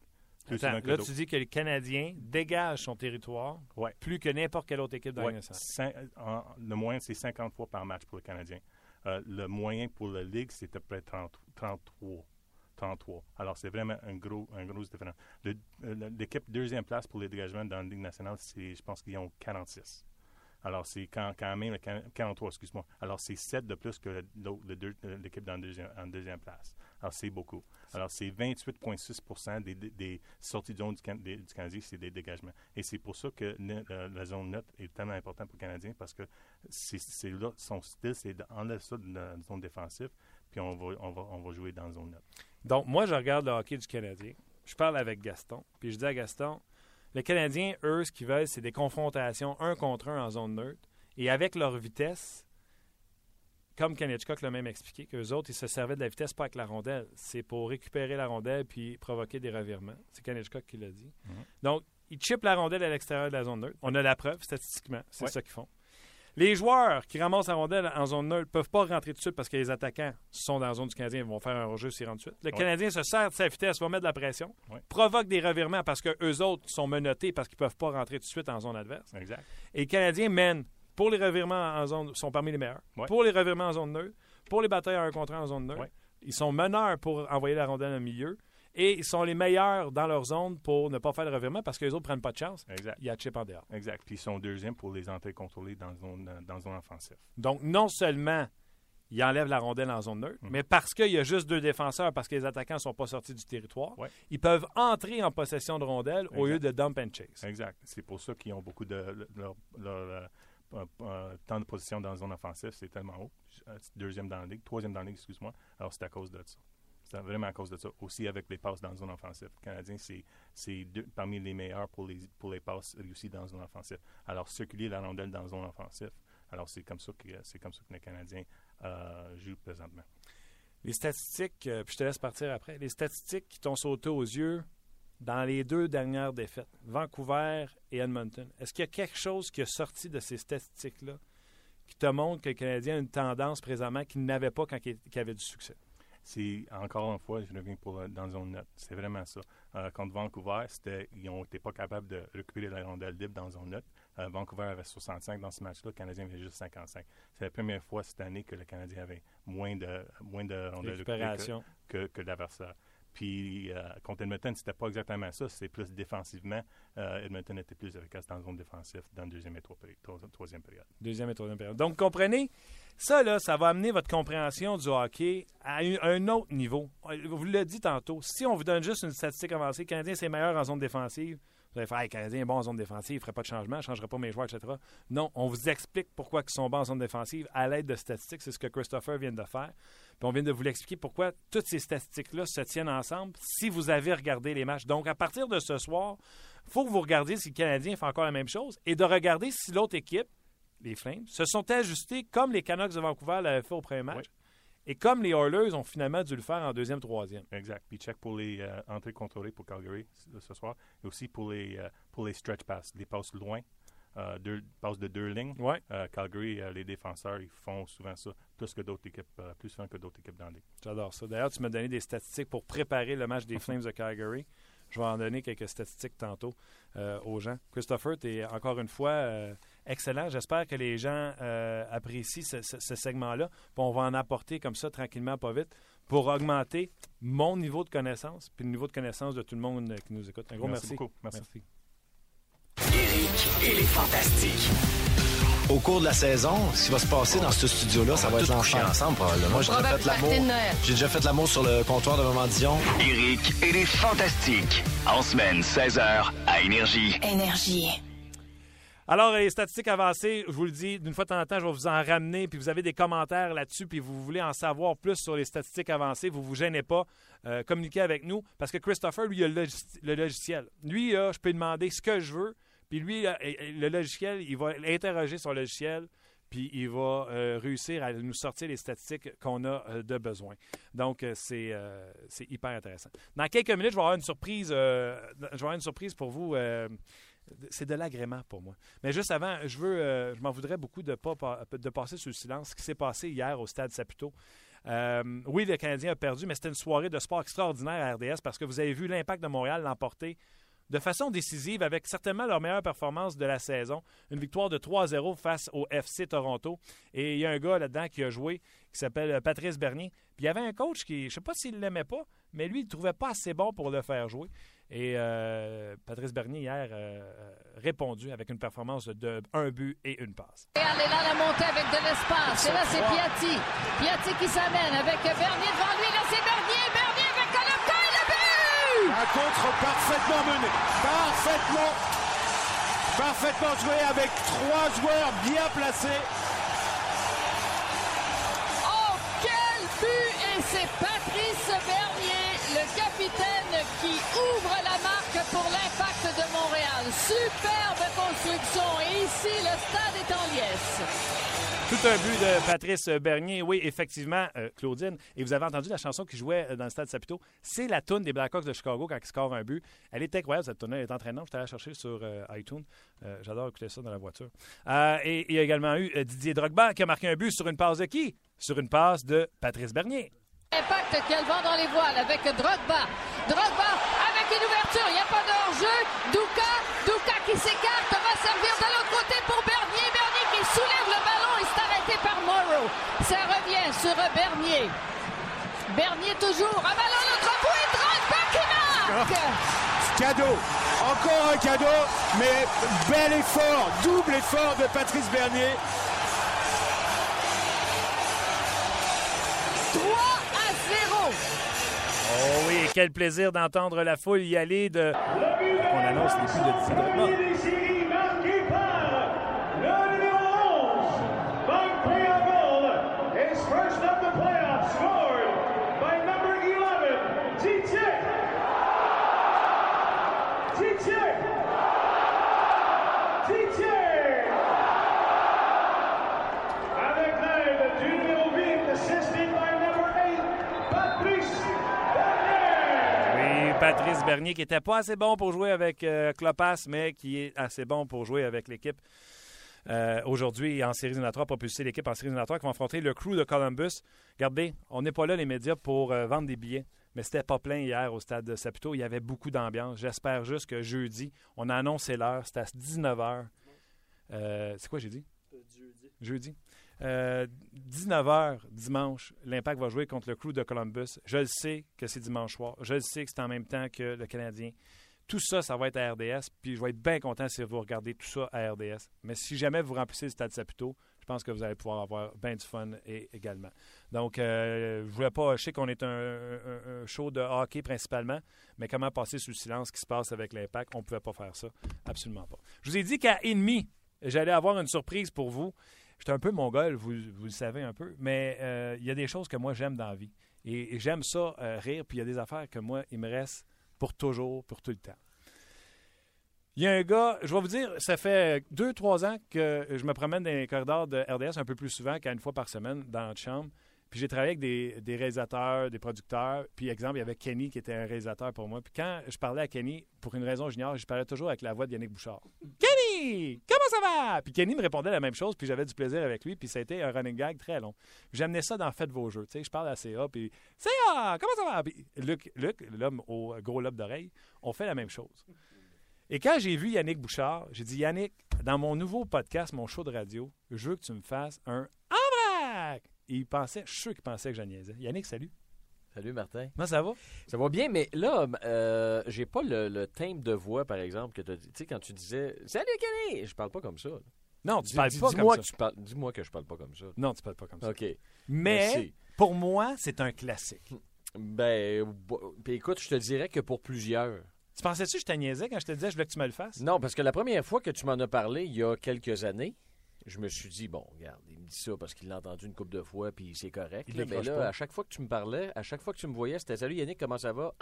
Là, tu dis que le Canadien dégage son territoire plus que n'importe quelle autre équipe dans ouais. Le moyen, c'est 50 fois par match pour le Canadien. Euh, le moyen pour la Ligue, c'est à peu près 33. 33. Alors, c'est vraiment un gros, un gros différence. Euh, l'équipe deuxième place pour les dégagements dans la Ligue nationale, je pense qu'ils ont 46. Alors, c'est quand, quand, même 43, excuse-moi. Alors, c'est 7 de plus que l'équipe dans deuxième, en deuxième place. Alors, c'est beaucoup. Alors, c'est 28,6 des, des, sorties de zone du, Canadien, c'est des dégagements. Et c'est pour ça que la, zone neutre est tellement importante pour le Canadien parce que c'est là, son style, c'est d'enlever ça de la zone défensive, puis on va, on, va, on va jouer dans la zone neutre. Donc, moi, je regarde le hockey du Canadien. Je parle avec Gaston, puis je dis à Gaston, les Canadiens, eux, ce qu'ils veulent, c'est des confrontations un contre un en zone neutre. Et avec leur vitesse, comme Kanechkok l'a même expliqué, qu'eux autres, ils se servaient de la vitesse pas avec la rondelle. C'est pour récupérer la rondelle puis provoquer des revirements. C'est Kanechkok qui l'a dit. Mhm. Donc, ils chippent la rondelle à l'extérieur de la zone neutre. On a la preuve statistiquement. C'est ça qu'ils font. Les joueurs qui ramassent la rondelle en zone neutre ne peuvent pas rentrer tout de suite parce que les attaquants sont dans la zone du Canadien ils vont faire un rejet s'ils rentrent tout de suite. Le Canadien se sert de sa vitesse, va mettre de la pression, provoque des revirements parce qu'eux autres sont menottés parce qu'ils ne peuvent pas rentrer tout de suite en zone adverse. Exact. Et les Canadiens mènent pour les revirements en zone, sont parmi les meilleurs. Pour les revirements en zone neutre, pour les batailles en un contre en zone neutre, ils sont meneurs pour envoyer la rondelle au milieu. Et ils sont les meilleurs dans leur zone pour ne pas faire de revirement parce que les autres ne prennent pas de chance. Exact. Il y a chip en dehors. Exact. Puis ils sont deuxièmes pour les entrées contrôlées dans zone, dans zone offensive. Donc, non seulement ils enlèvent la rondelle en zone neutre, mhm. mais parce qu'il y a juste deux défenseurs, parce que les attaquants ne sont pas sortis du territoire, ils peuvent entrer en possession de rondelle au lieu de dump and chase. Exact. C'est pour ça qu'ils ont beaucoup de. Leur, euh, euh, temps de position dans la zone offensive, c'est tellement haut. Euh, deuxième dans la ligue, troisième dans la ligue, excuse-moi. Alors, c'est à cause de ça. C'est vraiment à cause de ça. Aussi avec les passes dans la zone offensive. Le Canadien, c'est parmi les meilleurs pour les, pour les passes réussies dans la zone offensive. Alors, circuler la rondelle dans la zone offensive. Alors, c'est comme ça que c'est comme ça que les Canadiens euh, jouent présentement. Les statistiques, euh, puis je te laisse partir après, les statistiques qui t'ont sauté aux yeux dans les deux dernières défaites, Vancouver et Edmonton, est-ce qu'il y a quelque chose qui a sorti de ces statistiques-là qui te montre que le Canadien a une tendance présentement qu'il n'avait pas quand il avait du succès? C'est encore une fois, je reviens pour, euh, dans zone neutre. C'est vraiment ça. Euh, contre Vancouver, ils n'ont été pas capables de récupérer la rondelle libre dans zone neutre. Euh, Vancouver avait 65 dans ce match-là, le Canadien avait juste 55. C'est la première fois cette année que le Canadien avait moins de, moins de rondelles récupérées que, que l'adversaire. Puis euh, contre Edmonton, c'était pas exactement ça. C'est plus défensivement. Euh, Edmonton était plus efficace dans la zone défensive dans la deuxième et troisième période. Deuxième et troisième période. Donc, comprenez, ça, là, ça va amener votre compréhension du hockey à un autre niveau. Vous l'avez dit tantôt, si on vous donne juste une statistique avancée, le Canadien, c'est meilleur en zone défensive, Vous allez faire, hey, Canadien est bon en zone défensive, il ne ferait pas de changement, je ne changerai pas mes joueurs, etc. Non, on vous explique pourquoi ils sont bons en zone défensive à l'aide de statistiques. C'est ce que Christopher vient de faire. Puis on vient de vous l'expliquer pourquoi toutes ces statistiques-là se tiennent ensemble si vous avez regardé les matchs. Donc, à partir de ce soir, il faut que vous regardiez si le Canadien fait encore la même chose et de regarder si l'autre équipe, les Flames, se sont ajustés comme les Canucks de Vancouver l'avaient fait au premier match. Et comme les Oilers ont finalement dû le faire en deuxième, troisième. Exact. Puis check pour les euh, entrées contrôlées pour Calgary ce soir. Et aussi pour les, euh, pour les stretch passes, les passes loin, euh, deux, passes de deux lignes. Ouais. Calgary, les défenseurs, ils font souvent ça, plus que d'autres équipes, plus souvent que d'autres équipes dans la ligue. J'adore ça. D'ailleurs, tu m'as donné des statistiques pour préparer le match des Flames de Calgary. Je vais en donner quelques statistiques tantôt aux gens. Christopher, tu es encore une fois excellent. J'espère que les gens euh, apprécient ce, ce- ce segment-là. On va en apporter comme ça, tranquillement, pas vite, pour augmenter mon niveau de connaissance puis le niveau de connaissance de tout le monde euh, qui nous écoute. Un gros merci. beaucoup. Merci. Éric et les Fantastiques. Au cours de la saison, ce qui va se passer dans ce studio-là, ça va être l'enfer. ensemble, probablement. Moi, j'ai déjà fait l'amour. J'ai déjà fait l'amour sur le comptoir de Maman Dion. Éric et les Fantastiques. En semaine, 16h, à Énergie. Énergie. Alors, les statistiques avancées, je vous le dis, d'une fois de temps en temps, je vais vous en ramener, puis vous avez des commentaires là-dessus, puis vous voulez en savoir plus sur les statistiques avancées, vous vous gênez pas, euh, communiquez avec nous, parce que Christopher, lui, il a le, logiciel. Lui, je peux demander ce que je veux, puis lui, le logiciel, il va l'interroger sur le logiciel, puis il va euh, réussir à nous sortir les statistiques qu'on a euh, de besoin. Donc, euh, c'est euh, hyper intéressant. Dans quelques minutes, je vais avoir une surprise, euh, je vais avoir une surprise pour vous. C'est de l'agrément pour moi. Mais juste avant, je veux, euh, je m'en voudrais beaucoup de pas passer sur le silence. Ce qui s'est passé hier au stade Saputo. Euh, oui, le Canadien a perdu, mais c'était une soirée de sport extraordinaire à RDS parce que vous avez vu l'impact de Montréal l'emporter de façon décisive avec certainement leur meilleure performance de la saison. Une victoire de 3-0 face au FC Toronto. Et il y a un gars là-dedans qui a joué qui s'appelle euh, Patrice Bernier. Puis il y avait un coach qui, je ne sais pas s'il ne l'aimait pas, mais lui, il ne trouvait pas assez bon pour le faire jouer. Et euh, Patrice Bernier, hier, euh, euh, répondu avec une performance de un but et une passe. Elle est là, la montée avec de l'espace. Et là, c'est Piatti. Piatti qui s'amène avec Bernier devant lui. Là, c'est Bernier. Bernier avec Colomka et le but! Un contre parfaitement mené. Parfaitement. Parfaitement joué avec trois joueurs bien placés. Pour l'impact de Montréal. Superbe construction. Et ici, le stade est en liesse. Tout un but de Patrice Bernier. Oui, effectivement, euh, Claudine. Et vous avez entendu la chanson qui jouait euh, dans le stade Saputo. C'est la tune des Blackhawks de Chicago quand ils scorent un but. Elle est incroyable, cette tune Elle est entraînante. Je suis allé la chercher sur euh, iTunes. Euh, J'adore écouter ça dans la voiture. Et il y a également eu Didier Drogba qui a marqué un but sur une passe de qui? Sur une passe de Patrice Bernier. Impact qu'elle vend dans les voiles avec Drogba. Drogba ouverture. Il n'y a pas de hors-jeu. Douka. Douka qui s'écarte. Va servir de l'autre côté pour Bernier. Bernier qui soulève le ballon et c'est arrêté par Morrow. Ça revient sur Bernier. Bernier toujours. Un ballon à l'autre bout et qui marque. Cadeau. Encore un cadeau. Mais bel effort. Double effort de Patrice Bernier. Oh oui, quel plaisir d'entendre la foule y aller de. On annonce les buts de Didier Drogba. Avec l'aide du numéro 8, assisted by number 8, Patrice Bernier. Oui, Patrice Bernier qui n'était pas assez bon pour jouer avec euh, Klopas, mais qui est assez bon pour jouer avec l'équipe. euh, aujourd'hui en série éliminatoire, propulser l'équipe en série éliminatoire qui va affronter le crew de Columbus. Regardez, on n'est pas là, les médias, pour euh, vendre des billets, mais c'était pas plein hier au stade de Saputo. Il y avait beaucoup d'ambiance. J'espère juste que jeudi, on a annoncé l'heure, c'était à 19h. Euh, c'est quoi j'ai dit? Jeudi. Euh, 19h dimanche, l'Impact va jouer contre le crew de Columbus. Je le sais que c'est dimanche soir. Je le sais que c'est en même temps que le Canadien. Tout ça, ça va être à RDS. Puis je vais être bien content si vous regardez tout ça à RDS. Mais si jamais vous remplissez le stade Saputo, je pense que vous allez pouvoir avoir bien du fun également. Donc, euh, je voulais pas. Je sais qu'on est un show de hockey principalement, mais comment passer sous le silence ce qui se passe avec l'impact, on ne pouvait pas faire ça. Absolument pas. Je vous ai dit qu'à ennemi, j'allais avoir une surprise pour vous. J'étais un peu mongol, vous, vous le savez un peu, mais euh, il y a des choses que moi j'aime dans la vie. Et, j'aime ça, euh, rire, puis il y a des affaires que moi, il me reste pour toujours, pour tout le temps. Il y a un gars, je vais vous dire, ça fait deux, trois ans que je me promène dans les corridors de RDS un peu plus souvent qu'une fois par semaine dans notre chambre. Puis j'ai travaillé avec des, des réalisateurs, des producteurs. Puis, exemple, il y avait Kenny qui était un réalisateur pour moi. Puis quand je parlais à Kenny, pour une raison j'ignore, je parlais toujours avec la voix de Yannick Bouchard. Kenny, comment ça va? Puis Kenny me répondait la même chose, puis j'avais du plaisir avec lui, puis ça a été un running gag très long. J'amenais ça dans Faites vos jeux. Tu sais, je parle à CA, puis CA, comment ça va? Puis Luc, Luc l'homme au gros lobe d'oreille, on fait la même chose. Et quand j'ai vu Yannick Bouchard, j'ai dit Yannick, dans mon nouveau podcast, mon show de radio, je veux que tu me fasses un en vrac. Et il pensait, je suis qu'il pensait que je niaisais. Yannick, salut. Salut Martin. Comment ça va? Ça va bien, mais là, euh, j'ai pas le, le timbre de voix, par exemple, que tu as dit. Tu sais, quand tu disais Salut Kenny! Je parle pas comme ça. là. Non, tu Dis- parles dis- pas comme ça. que tu parles- Dis-moi que je parle pas comme ça. Non, tu parles pas comme ça. OK. Mais Merci. pour moi, c'est un classique. Ben, écoute, je te dirais que pour plusieurs. Tu pensais-tu que je te niaisais quand je te disais je voulais que tu me le fasses? Non, parce que la première fois que tu m'en as parlé, il y a quelques années, je me suis dit, bon, regarde, me dit ça parce qu'il l'a entendu une couple de fois, puis c'est correct. Il là. mais là, pas. à chaque fois que tu me parlais, à chaque fois que tu me voyais, c'était Salut Yannick, comment ça va?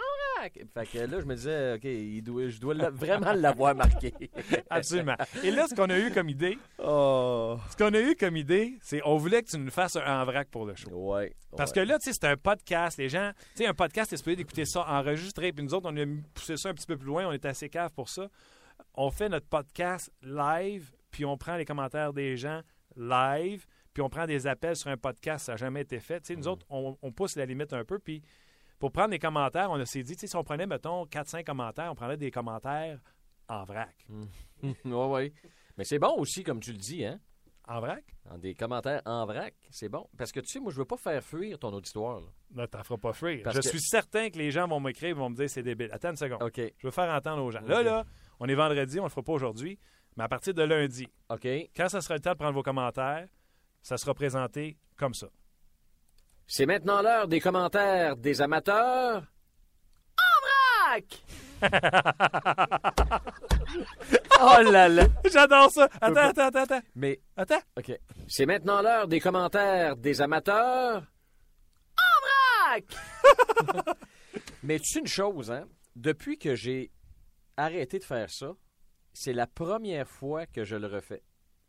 Fait que là, je me disais, OK, il doit, je dois vraiment l'avoir marqué. Absolument. Et là, ce qu'on a eu comme idée, oh. ce qu'on a eu comme idée, c'est on voulait que tu nous fasses un en vrac pour le show. Ouais. Parce ouais. que là, tu sais, c'est un podcast. Les gens, tu sais, un podcast, t'es supposé d'écouter ça enregistré. Puis nous autres, on a poussé ça un petit peu plus loin. On est assez cave pour ça. On fait notre podcast live, puis on prend les commentaires des gens live, puis on prend des appels sur un podcast. Ça n'a jamais été fait. Tu sais, nous autres, on, on pousse la limite un peu. Puis pour prendre les commentaires, on s'est dit, si on prenait, mettons, 4-5 commentaires, on prendrait des commentaires en vrac. ouais, ouais. Mais c'est bon aussi, comme tu le dis, hein? En vrac? Des commentaires en vrac, c'est bon. Parce que tu sais, moi, je veux pas faire fuir ton auditoire. là. Là, t'en feras pas. Parce Je que- suis certain que les gens vont m'écrire et vont me dire c'est débile. Attends une seconde. OK. Je veux faire entendre aux gens. Là, là, on est vendredi, on le fera pas aujourd'hui, mais à partir de lundi, OK. quand ça sera le temps de prendre vos commentaires, ça sera présenté comme ça. C'est maintenant l'heure des commentaires des amateurs. En vrac! oh là là! J'adore ça. Attends, attends, attends, attends. Mais, Attends. OK. C'est maintenant l'heure des commentaires des amateurs. En vrac! Mais tu sais une chose, hein? Depuis que j'ai arrêté de faire ça, c'est la première fois que je le refais.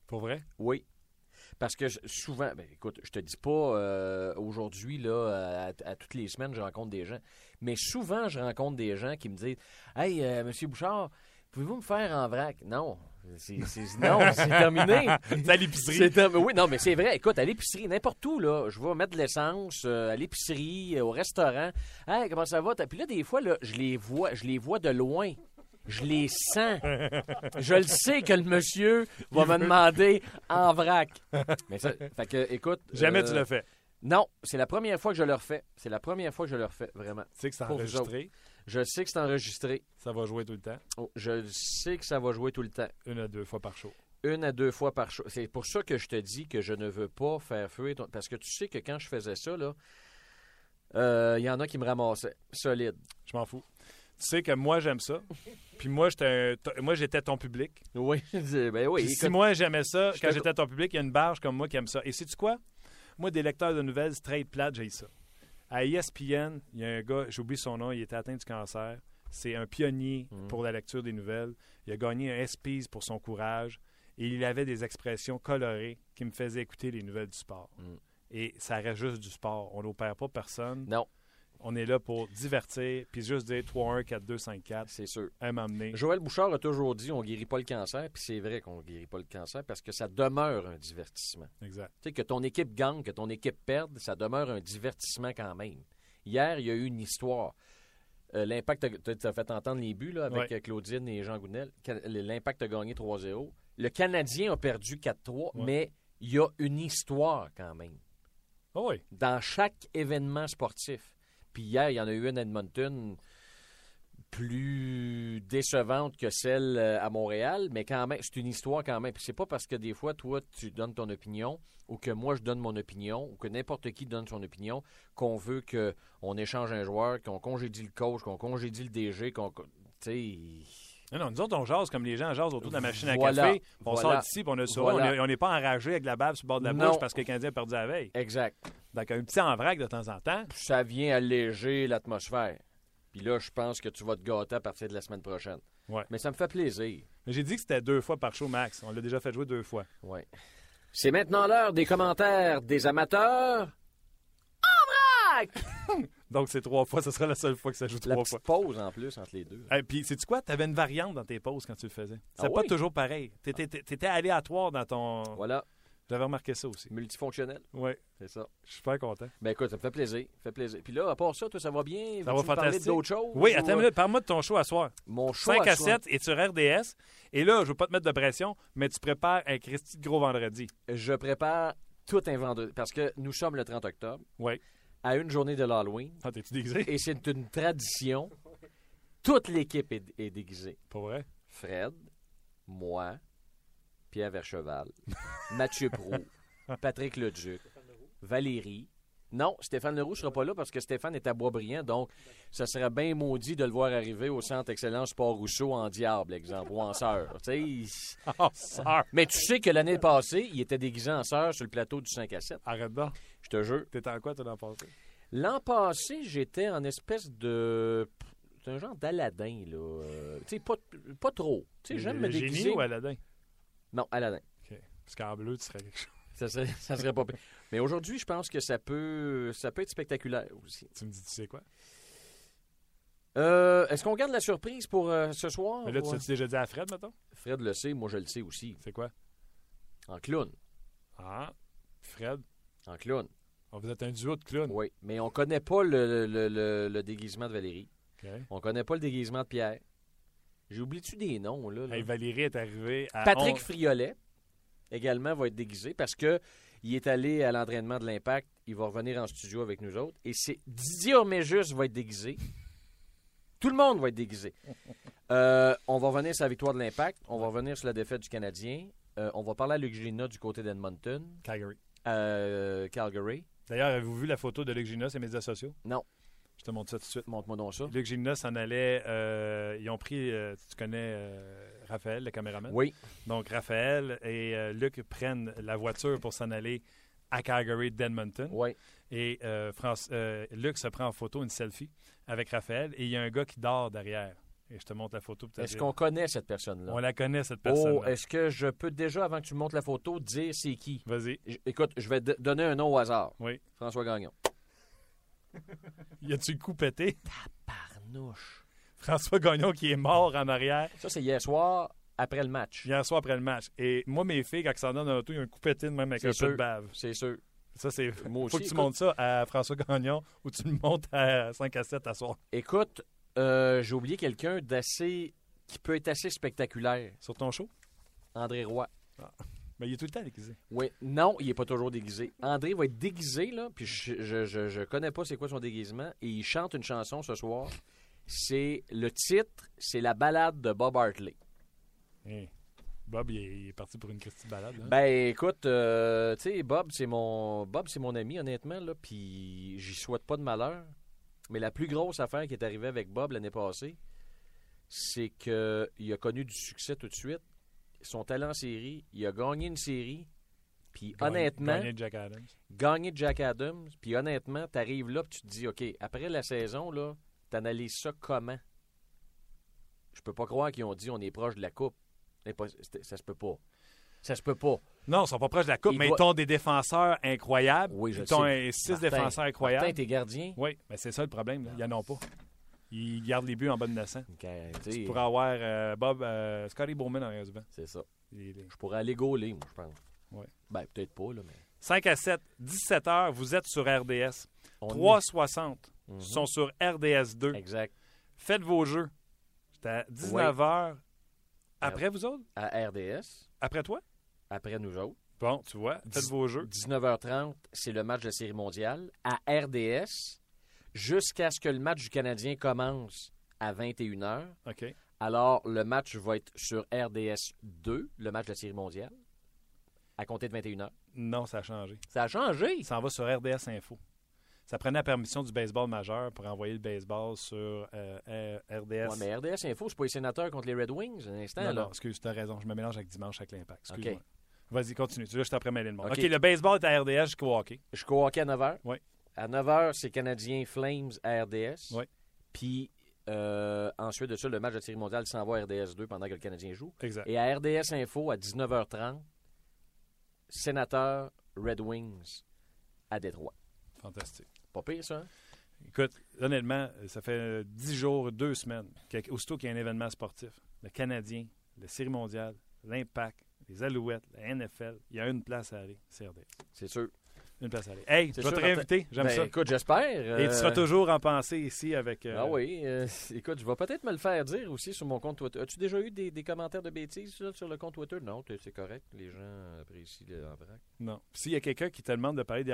Pour vrai? Oui. Parce que je- souvent, ben, écoute, je te dis pas euh, aujourd'hui, là, à, à toutes les semaines, je rencontre des gens. Mais souvent, je rencontre des gens qui me disent Hey, euh, Monsieur Bouchard, pouvez-vous me faire en vrac? Non. C'est, c'est- non, c'est terminé. C'est à l'épicerie. Oui, non, mais c'est vrai. Écoute, à l'épicerie, n'importe où, là, je vais mettre de l'essence, euh, à l'épicerie, au restaurant. Hey, comment ça va? Puis là, des fois, là, je les vois, je les vois de loin. Je les sens. Je le sais que le monsieur va me demander en vrac. Mais ça, fait que, écoute. Jamais euh, tu le fais. Non, c'est la première fois que je le refais. C'est la première fois que je le refais, vraiment. Tu sais que c'est enregistré? Je sais que c'est enregistré. Ça va jouer tout le temps? Oh, je sais que ça va jouer tout le temps. Une à deux fois par show. Une à deux fois par show. C'est pour ça que je te dis que je ne veux pas faire fuir ton... Parce que tu sais que quand je faisais ça, là, euh, il y en a qui me ramassaient. Solide. Je m'en fous. Tu sais que moi, j'aime ça. Puis moi, j'étais moi, ton public. Oui, ben oui. Puis si moi, j'aimais ça, quand j'étais ton public, il y a une barge comme moi qui aime ça. Et sais-tu quoi? Moi, des lecteurs de nouvelles straight plate, j'ai ça. À ESPN, il y a un gars, j'oublie son nom, il était atteint du cancer. C'est un pionnier Mhm. pour la lecture des nouvelles. Il a gagné un ESPYs pour son courage. Et il avait des expressions colorées qui me faisaient écouter les nouvelles du sport. Mhm. Et ça reste juste du sport. On n'opère pas personne. Non, On est là pour divertir, puis juste dire 3-1, 4-2, 5-4, c'est sûr. un m'amener. Joël Bouchard a toujours dit on guérit pas le cancer, puis c'est vrai qu'on guérit pas le cancer parce que ça demeure un divertissement. Exact. Tu sais, que ton équipe gagne, que ton équipe perde, ça demeure un divertissement quand même. Hier, il y a eu une histoire. Euh, L'Impact, tu as fait entendre les buts là, avec Ouais. euh, Claudine et Jean Gounel. L'Impact a gagné 3-0. Le Canadien a perdu 4-3, Ouais. mais il y a une histoire quand même Oh oui. dans chaque événement sportif. Puis hier, il y en a eu une à Edmonton. plus décevante que celle euh, à Montréal, mais quand même, c'est une histoire quand même. Puis c'est pas parce que des fois, toi, tu donnes ton opinion, ou que moi, je donne mon opinion, ou que n'importe qui donne son opinion, qu'on veut qu'on échange un joueur, qu'on congédie le coach, qu'on congédie le DG, qu'on... Tu sais... Non, non, nous autres, on jase comme les gens jasent autour de la machine à Voilà. café. On Voilà. sort d'ici, on a ça. Voilà. On est- On n'est pas enragé avec la bave sur le bord de la Non. bouche parce que le Canadien a perdu la veille. Exact. Donc, un petit en vrac de temps en temps. Ça vient alléger l'atmosphère. Puis là, je pense que tu vas te gâter à partir de la semaine prochaine. Ouais. Mais ça me fait plaisir. J'ai dit que c'était deux fois par show max. On l'a déjà fait jouer deux fois. Ouais. C'est maintenant l'heure des commentaires des amateurs. En vrac! Donc, c'est trois fois. Ce sera la seule fois que ça joue La trois petite fois. pause en plus entre les deux. Et puis, sais-tu quoi? Tu avais une variante dans tes pauses quand tu le faisais. C'est Ah pas oui? toujours pareil. Tu étais, aléatoire dans ton. Voilà, J'avais remarqué ça aussi. multifonctionnel, Oui, c'est ça. je suis super content. Ben écoute, ça me fait plaisir, ça fait plaisir. Puis là, à part ça, toi, ça va bien? Ça va fantastique. d'autres choses? Oui, ou, attends euh, une minute. Parle-moi de ton show à soir. Mon show 5 à soir. 7 et sur RDS. Et là, je veux pas te mettre de pression, mais tu prépares un Christy de gros vendredi. Je prépare tout un vendredi, parce que nous sommes le 30 octobre, Oui. À une journée de l'Halloween, Ah, t'es-tu déguisé? et c'est une tradition. Toute l'équipe est, est déguisée. Pas vrai? Fred, moi, Pierre Vercheval, Mathieu Prou, Patrick Leduc, Valérie. Non, Stéphane Leroux ne sera pas là parce que Stéphane est à Boisbriand, donc ça serait bien maudit de le voir arriver au Centre Excellence Sport Rousseau en diable, exemple, ou en sœur. sais. Oh! Mais tu sais que l'année passée, il était déguisé en sœur sur le plateau du 5 à 7. Arrête donc. Je te jure. T'es en quoi, toi, l'an passé? L'an passé, j'étais en espèce de... C'est un genre d'Aladin, là. Euh, tu sais, pas, pas trop. Tu sais, j'aime me génie déguiser. ou Aladdin? Non, Aladin. OK. Parce qu'en bleu, tu serais quelque chose. Ça serait, ça serait pas pire. Mais aujourd'hui, je pense que ça peut, ça peut être spectaculaire aussi. Tu me dis, tu sais quoi? Euh, Est-ce qu'on garde la surprise pour euh, ce soir? Mais là, tu l'as-tu déjà dit à Fred, mettons? Fred le sait, moi je le sais aussi. C'est quoi? En clown. Ah, Fred? En clown. Oh, vous êtes un duo de clowns. Oui. Mais on connaît pas le, le- le- le déguisement de Valérie. OK. On connaît pas le déguisement de Pierre. J'ai oublié-tu des noms, là? là? Hey, Valérie est arrivée à. Patrick 11 Friolet également va être déguisé parce que il est allé à l'entraînement de l'Impact. Il va revenir en studio avec nous autres. Et c'est Didier Orméjus va être déguisé. Tout le monde va être déguisé. Euh, on va revenir sur la victoire de l'Impact. On va revenir sur la défaite du Canadien. Euh, on va parler à Luc Gina du côté d'Edmonton. Calgary. Euh, Calgary. D'ailleurs, avez-vous vu la photo de Luc Gina sur les médias sociaux? Non. Je te montre ça tout de suite. Montre-moi donc ça. Luc Gina s'en allait. euh, ils ont pris. euh, tu connais euh, Raphaël, le caméraman? Oui. Donc, Raphaël et Luc prennent la voiture pour s'en aller à Calgary d'Edmonton. Oui. Et France- Luc se prend en photo une selfie avec Raphaël et il y a un gars qui dort derrière. Et je te montre la photo. Est-ce qu'on connaît cette personne-là? On la connaît, cette personne. Oh, est-ce que je peux déjà, avant que tu me montres la photo, dire c'est qui? Vas-y. Écoute, je vais donner un nom au hasard. Oui. François Gagnon. Y a-tu le coup pété? Parnouche. François Gagnon qui est mort en arrière Ça, c'est hier soir, après le match. hier soir après le match. Et moi, mes filles, quand ils s'en donnent dans l'auto, il y a un coup pété de même avec un sûr. peu de bave. C'est sûr. Ça, c'est. Moi Faut aussi, que tu montes ça à François Gagnon ou tu le montes à 5 à 7 à soir. Écoute, euh, j'ai oublié quelqu'un d'assez. qui peut être assez spectaculaire. Sur ton show? André Roy. Mais il est tout le temps déguisé. Oui. Non, il n'est pas toujours déguisé. André va être déguisé, là, puis je, je, je, je connais pas c'est quoi son déguisement, et il chante une chanson ce soir. C'est. Le titre, c'est la balade de Bob Hartley. Hey. Bob, il est, il est parti pour une Christie balade. là. Ben écoute, euh, tu sais, Bob, c'est mon Bob, c'est mon ami, honnêtement, là, puis j'y souhaite pas de malheur. Mais la plus grosse affaire qui est arrivée avec Bob l'année passée, c'est que il a connu du succès tout de suite. Son talent en série, il a gagné une série, puis honnêtement, gagné Jack Adams. gagné Jack Adams, puis honnêtement, t'arrives là, puis tu te dis, OK, après la saison, là, t'analyses ça comment? Je peux pas croire qu'ils ont dit on est proche de la coupe. Ça se peut pas. Ça se peut pas. Non, ils sont pas proches de la coupe, Il mais doit- ils ont des défenseurs incroyables. Oui, je ils ont sais. six Martin, défenseurs incroyables. Martin, t'es gardien? Oui, mais c'est ça le problème. là. Ils en ont pas. Ils gardent les buts en bas de 900. Ok, tu pourrais avoir euh, Bob, euh, Scotty Bowman en arrière du banc. C'est ça. Il il Je pourrais aller gauler, moi, je pense. Ouais. Ben, peut-être pas, là, mais. 5 à 7, 17 heures, vous êtes sur RDS. On 360 Mhm. sont sur RDS 2. Exact. Faites vos jeux. C'est à 19 heures. Après vous autres? À RDS, Après toi? après nous autres. Bon, tu vois, faites vos jeux. 19h30, c'est le match de la Série mondiale. À RDS, jusqu'à ce que le match du Canadien commence à 21h. OK. Alors, le match va être sur RDS 2, le match de la Série mondiale, à compter de 21h. Non, ça a changé. Ça a changé? Ça en va sur RDS Info. Ça prenait la permission du baseball majeur pour envoyer le baseball sur euh, RDS. Ouais, mais RDS Info, c'est pas les sénateurs contre les Red Wings, un instant. non, là. non, excuse, tu as raison. Je me mélange avec dimanche avec l'impact. OK. Excuse-moi. Vas-y, continue. Tu veux, je t'en mêler le monde. OK. OK, le baseball est à RDS jusqu'au hockey. Jusqu'au hockey à 9h. Oui. À 9h, c'est Canadien Flames à RDS. Oui. Puis euh, ensuite de ça, le match de série mondiale s'en va à RDS 2 pendant que le Canadien joue. Exact. Et à RDS Info, à 19h30, Sénateur Red Wings à Détroit. Fantastique. Pas pire, ça? hein? Écoute, honnêtement, ça fait 10 jours, deux semaines, qu'à- aussitôt qu'il y a un événement sportif, le Canadien, la Série mondiale, l'Impact, les Alouettes, la NFL, il y a une place à aller, c'est RDS. C'est sûr. Une place à aller. Hey, je vais te réinviter, j'aime Ben, ça. Écoute, j'espère. Et tu seras euh, toujours en pensée ici avec... euh, Ah oui, euh, écoute, je vais peut-être me le faire dire aussi sur mon compte Twitter. As-tu déjà eu des, des commentaires de bêtises là, sur le compte Twitter? Non, c'est correct. Les gens apprécient le vrac. Non. S'il y a quelqu'un qui te demande de parler des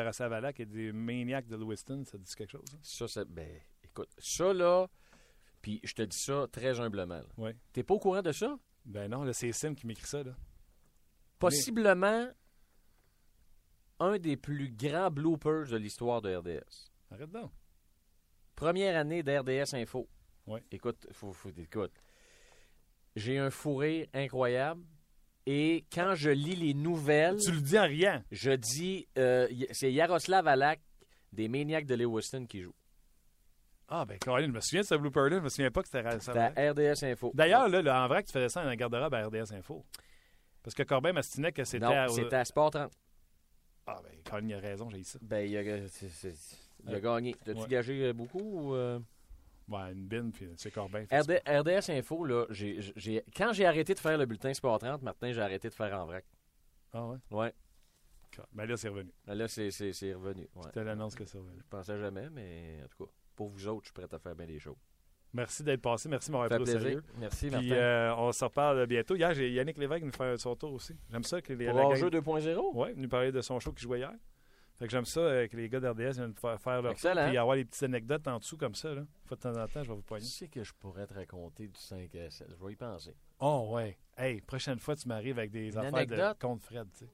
et des maniacs de Lewiston, ça te dit quelque chose? hein? Ça, c'est. Ben, écoute, ça là, puis je te dis ça très humblement. Oui. T'es pas au courant de ça? Ben non, c'est Sim qui m'écrit ça, là. Possiblement un des plus grands bloopers de l'histoire de RDS. Arrête donc. Première année d'RDS Info. Ouais. Écoute, faut, faut, écoute. J'ai un fou rire incroyable. Et quand je lis les nouvelles, Tu le dis en riant. je dis euh, c'est Yaroslav Alak des Maniacs de Lewiston qui joue. Ah, ben, Colin, je me souviens de ce blooper-là. Je me souviens pas que c'était à RDS Info. D'ailleurs, là, là, en vrai, que tu faisais ça dans un garde-robe à RDS Info. Parce que Corbin m'astinait que c'était... non, à- c'était à Sport 30. Ah, ben, Colin, il a raison, j'ai dit ça. Ben, il a, c'est- c'est- il a Ouais. gagné. T'as-tu Ouais. gagé euh, beaucoup ou, euh? Ouais, une bine, puis c'est Corbin. RD- RDS Info, là, j'ai, j'ai- quand j'ai arrêté de faire le bulletin Sport 30, Martin, j'ai arrêté de faire en vrac. Ah, ouais? Ouais. Ben là, c'est revenu. Là, c'est, c'est, c'est revenu. Ouais. C'était l'annonce que c'est revenu. Je pensais jamais, mais en tout cas, pour vous autres, je suis prêt à faire bien des choses. Merci d'être passé. Merci de m'avoir fait pris au sérieux. Merci, Puis Martin. euh, on se reparle bientôt. Hier, j'ai Yannick Lévesque nous faire son tour aussi. J'aime ça que les pour la gang- Hors-jeu 2.0? Ouais, nous parler de son show qui jouait hier. Fait que j'aime ça euh, que les gars d'RDS viennent faire, faire leur Excellent. tour, puis avoir les petites anecdotes en dessous comme ça. Là. Faut de temps en temps, je vais vous Tu poigner. sais que je pourrais te raconter du 5 à 7. Je vais y penser. Oh ouais. Hey, prochaine fois, tu m'arrives avec des Une affaires anecdote? de contre Fred. Tu sais.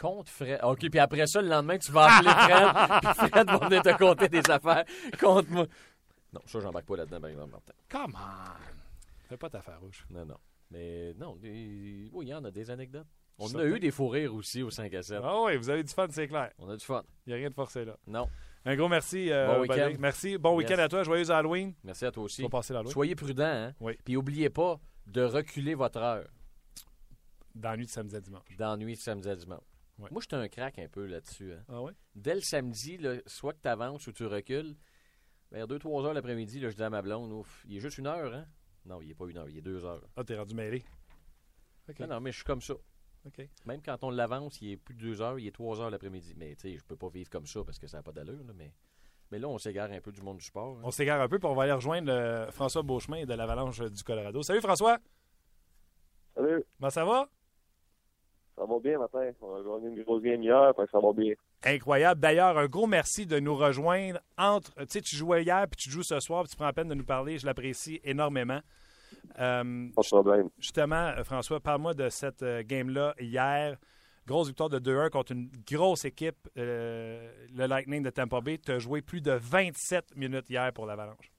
Contre Fred. OK, puis après ça, le lendemain, tu vas appeler Fred. puis Fred va venir te compter des affaires contre moi. Non, ça, j'embarque pas là-dedans, par exemple, Martin. Come on! Fais pas ta farouche. Non, non. Mais non, des- oui, il y en a des anecdotes. On a eu des fous rires aussi au 5 à 7. Ah ouais, vous avez du fun, c'est clair. On a du fun. Il n'y a rien de forcé là. Non. Un gros merci. euh, Bon week-end. Merci. Bon week-end à toi. Joyeux Halloween. Merci à toi aussi. Passer l'Halloween. Soyez prudents, hein? Oui. Puis n'oubliez pas de reculer votre heure Dans la nuit de samedi à dimanche. d'ennui samedi à dimanche. Ouais. Moi, j'étais un crack un peu là-dessus. hein. Ah ouais? Dès le samedi, là, soit que tu avances ou tu recules, vers 2-3 heures l'après-midi, là, je dis à ma blonde, Ouf, il est juste une heure, hein? Non, il n'est pas une heure, il est deux heures. Ah, t'es rendu mêlé. OK. Non, non, mais je suis comme ça. OK. Même quand on l'avance, il est plus de deux heures, il est trois heures l'après-midi. Mais tu sais, je peux pas vivre comme ça parce que ça n'a pas d'allure. là, mais... mais là, on s'égare un peu du monde du sport. hein. On s'égare un peu, puis on va aller rejoindre euh, François Beauchemin de l'Avalanche du Colorado. Salut François! Salut, Comment ça va? ça va bien matin. On a gagné une grosse game hier, ça va bien. Incroyable. D'ailleurs, un gros merci de nous rejoindre entre. Tu sais, tu jouais hier, puis tu joues ce soir, puis tu prends la peine de nous parler. Je l'apprécie énormément. Euh, Pas de problème. justement, euh, François, parle-moi de cette euh, game-là hier. Grosse victoire de 2-1 contre une grosse équipe, euh, le Lightning de Tampa Bay. Tu as joué plus de 27 minutes hier pour l'Avalanche.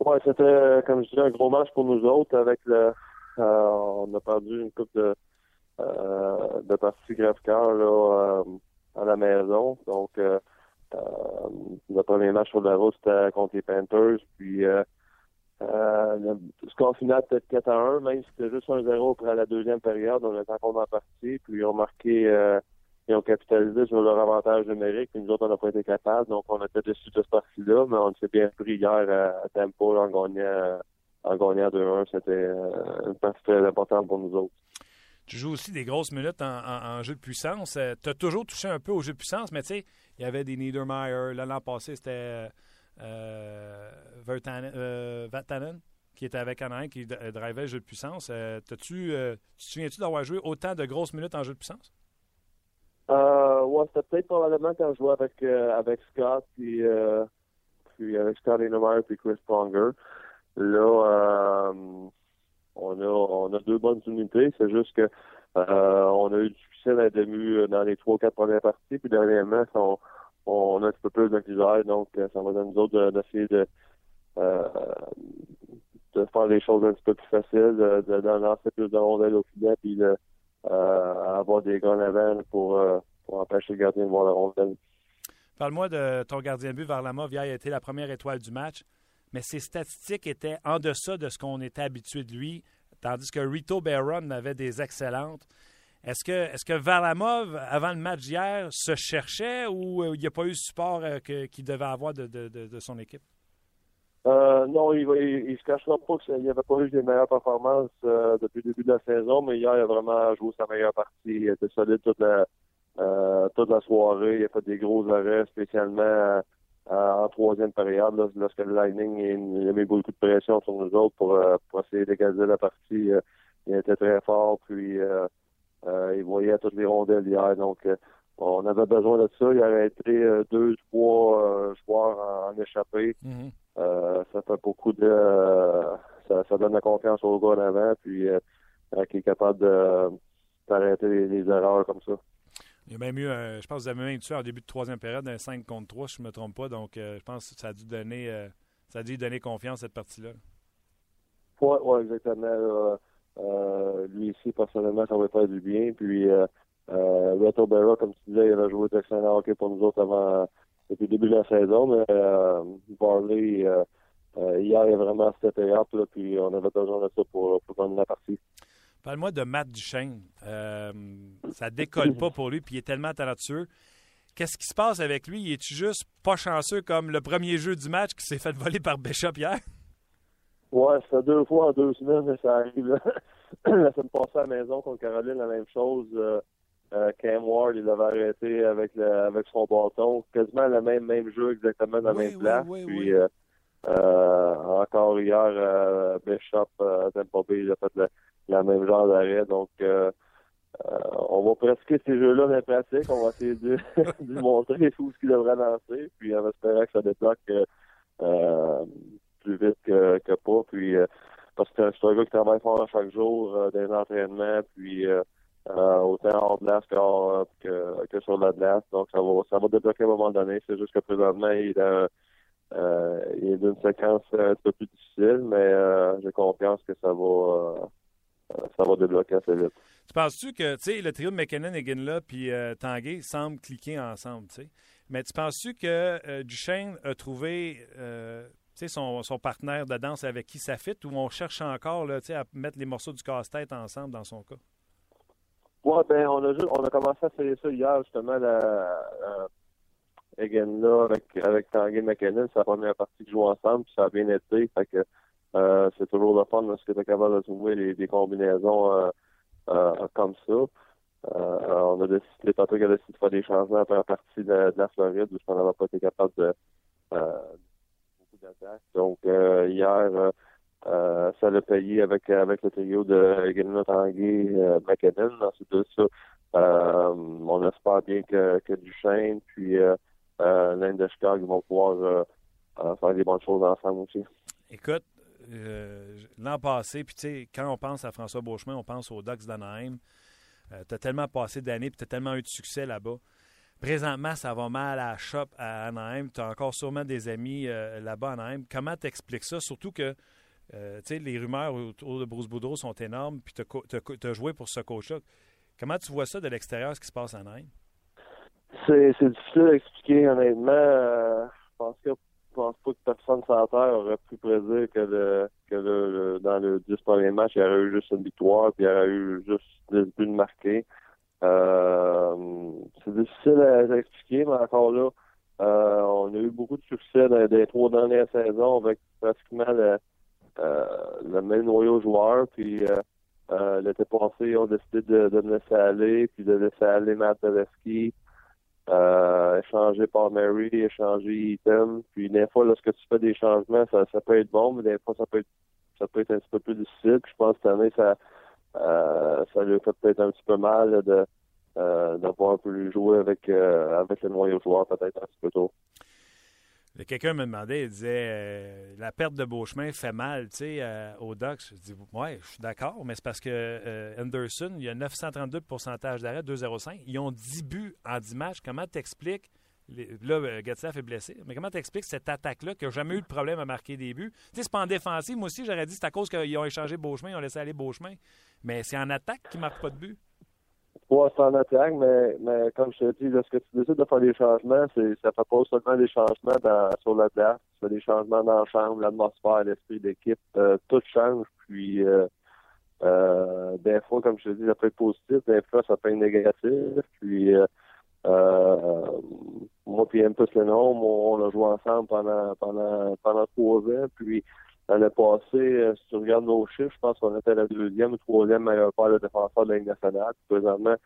Ouais, c'était, comme je disais, un gros match pour nous autres avec le. euh, on a perdu une coupe de, euh, de parties grave-cœur là, euh, à la maison. Donc, euh, le premier match sur la route, c'était contre les Panthers. Puis, euh, le score final était 4 à 1, même si c'était juste 1-0 après la deuxième période. On était encore dans la partie. Puis, ils ont marqué. euh, ils ont capitalisé sur leur avantage numérique, puis nous autres, on n'a pas été capables. Donc, on était dessus de cette partie-là, mais on s'est bien pris hier à, à Tempo en gagnant, en gagnant 2-1. C'était une partie très importante pour nous autres. Tu joues aussi des grosses minutes en, en- jeu de puissance. tu as toujours touché un peu au jeu de puissance, mais tu sais, il y avait des Niedermeyer. L'an passé, c'était euh, Vertanen- euh, Vatanen qui était avec Anaheim, qui euh, drivait le jeu de puissance. Euh, euh, tu te souviens-tu d'avoir joué autant de grosses minutes en jeu de puissance? Euh, ouais, c'était peut-être probablement quand je jouais avec, euh, avec Scott, puis, euh, puis avec Scott Heinemeyer puis Chris Pronger. Là, euh, on a on a deux bonnes unités. C'est juste que euh, on a eu du succès dans, les demi- dans les trois ou quatre premières parties. Puis dernièrement, on, on a un petit peu plus de misère. Donc, euh, ça va dans nous autres de- d'essayer de, euh, de faire les choses un petit peu plus faciles, de, de, lancer plus de rondelles au filet, puis de euh, avoir des en avant pour, euh, pour empêcher le gardien de voir la rondelle. Parle-moi de ton gardien but, Varlamov. Hier, il a été la première étoile du match, mais ses statistiques étaient en deçà de ce qu'on était habitué de lui, tandis que Rito Barron avait des excellentes. Est-ce que, est-ce que avant le match d'hier, se cherchait ou euh, il n'y a pas eu le support euh, qu'il devait avoir de, son équipe? Euh, non, il, il, il se cachera pas qu'il n'y avait pas eu les meilleures performances depuis le début de la saison, mais hier, il a vraiment joué sa meilleure partie. Il était solide toute la, toute la soirée. Il a fait des gros arrêts, spécialement en troisième période, là, lorsque le Lightning il, il a mis beaucoup de pression sur nous autres pour, euh, pour essayer d'égaliser la partie. Euh, il était très fort, puis euh, euh, il voyait toutes les rondelles hier. Donc, euh, on avait besoin de ça. Il a arrêté euh, deux, trois euh, joueurs en, en échappée. Euh, ça fait beaucoup de ça, ça donne la confiance au gars en avant puis euh, euh, qui est capable de d'arrêter les, les erreurs comme ça. Il y a même eu, un- je pense que vous avez même tué en début de troisième période, un 5 contre 3, si je ne me trompe pas. Donc, euh, je pense que ça a dû donner, euh, ça a dû donner confiance, cette partie-là. Ouais, ouais, exactement. Euh, lui ici, personnellement, ça va faire du bien. Puis euh, comme tu disais, il avait joué d'excellent hockey pour nous autres avant depuis le début de la saison, mais Barley hier il a vraiment steppé up là, puis on avait besoin de ça pour, pour gagner la partie. Parle-moi de Matt Duchesne. Euh, ça décolle pas pour lui, puis il est tellement talentueux. Qu'est-ce qui se passe avec lui? Il est-tu juste pas chanceux comme le premier jeu du match qui s'est fait voler par Bishop hier? Ouais, ça deux fois en deux semaines, mais ça arrive. la semaine passée à la maison contre Caroline, la même chose. Euh, euh, Cam Ward, il l'avait arrêté avec le, avec son bâton. Quasiment le même, même jeu, exactement dans la même place. Puis euh, euh, encore hier, Bishop, Tampa Bay, il a fait le, la même genre d'arrêt. Donc euh, euh, on va pratiquer ces jeux-là dans pratique. On va essayer de, lui montrer où ce qu'il devrait lancer. Puis en espérant que ça débloque euh, euh, plus vite que, que pas. Puis euh, parce que c'est un gars qui travaille fort à chaque jour euh, dans les entraînements, puis autant hors glace que, que, que sur la glace. Donc ça va ça va débloquer à un moment donné. C'est juste que présentement, il est euh, il est d'une séquence un peu plus difficile, mais euh, j'ai confiance que ça va euh, ça va débloquer assez vite. Tu penses-tu que tu sais, le trio de McKinnon, Eginla puis euh, Tanguay semblent cliquer ensemble, tu sais? Mais tu penses-tu que euh, Duchesne a trouvé euh, son, son partenaire de danse avec qui ça fit ou on cherche encore là, à mettre les morceaux du casse-tête ensemble dans son cas? Ouais, ben on a juste, on a commencé à faire ça hier justement la, la avec avec Tanguy McKinnon, c'est la première partie qui joue ensemble, puis ça a bien été. Fait que euh, c'est toujours le fun parce que tu es capable de trouver des combinaisons euh, euh, comme ça. On a décidé, Patrick a décidé de faire des changements après la partie de, la Floride où on n'avait pas été capable de beaucoup d'attaques. Donc hier euh, ça l'a payé avec avec le trio de Egan Tanguy euh, McKinnon. Ça, on espère bien que, que Duchesne puis l'Inde de Chicago vont pouvoir faire des bonnes choses ensemble aussi. Écoute, euh, l'an passé, puis tu sais, quand on pense à François Beauchemin, on pense aux Ducks d'Anaheim. Euh, tu as tellement passé d'années, puis tu as tellement eu de succès là-bas. Présentement, ça va mal à la shop à Anaheim. Tu as encore sûrement des amis euh, là-bas à Anaheim. Comment t'expliques ça? Surtout que euh, les rumeurs autour de Bruce Boudreau sont énormes, puis tu as, joué pour ce coach-là. Comment tu vois ça de l'extérieur, ce qui se passe à Anaheim? C'est difficile à expliquer, honnêtement. Je pense que pense pas que personne sur Terre aurait pu prédire que, dans le 10 premiers matchs, il y aurait eu juste une victoire, puis il y aurait eu juste 10 buts marqués. Euh, c'est difficile à, expliquer, mais encore là, euh, on a eu beaucoup de succès dans les trois dernières saisons avec pratiquement le, euh, même noyau joueur. Puis l'été passé, ils ont décidé de, me laisser aller, puis de laisser aller Matt euh, échanger par Mary, échanger Ethan. Puis des fois, lorsque tu fais des changements, ça, ça peut être bon, mais des fois, ça peut être ça peut être un petit peu plus difficile. Puis je pense que cette année, ça euh, ça lui a fait peut-être un petit peu mal là, de euh, d'avoir un peu jouer avec euh, avec le noyau joueur peut-être un petit peu tôt. Quelqu'un me demandait, il disait euh, la perte de Beauchemin fait mal, tu euh, aux Ducks. Je dis ouais, je suis d'accord, mais c'est parce que euh, Anderson, il y a 932 de pourcentage d'arrêt, 2,05. Ils ont 10 buts en 10 matchs. Comment t'expliques Là, euh, Getzlaff est blessé, mais comment t'expliques cette attaque-là qui n'a jamais eu de problème à marquer des buts? Tu sais, c'est pas en défensive. Moi aussi, j'aurais dit c'est à cause qu'ils ont échangé Beauchemin, ils ont laissé aller Beauchemin. Mais c'est en attaque qui ne marque pas de but. C'est en attaque, mais, mais comme je te dis, lorsque tu décides de faire des changements, c'est, ça fait pas seulement des changements dans, sur la place, c'est des changements chambre, l'atmosphère, l'esprit d'équipe, euh, tout change. Puis, euh, euh, des fois, comme je te dis, ça peut être positif, des fois, ça peut être négatif. Puis, euh, euh, moi puis Empus Lennon, on a joué ensemble pendant, pendant, pendant trois ans. Puis, l'année passée, euh, si tu regardes nos chiffres, je pense qu'on était la deuxième ou troisième meilleure part de défenseur de la Ligue nationale. Présentement,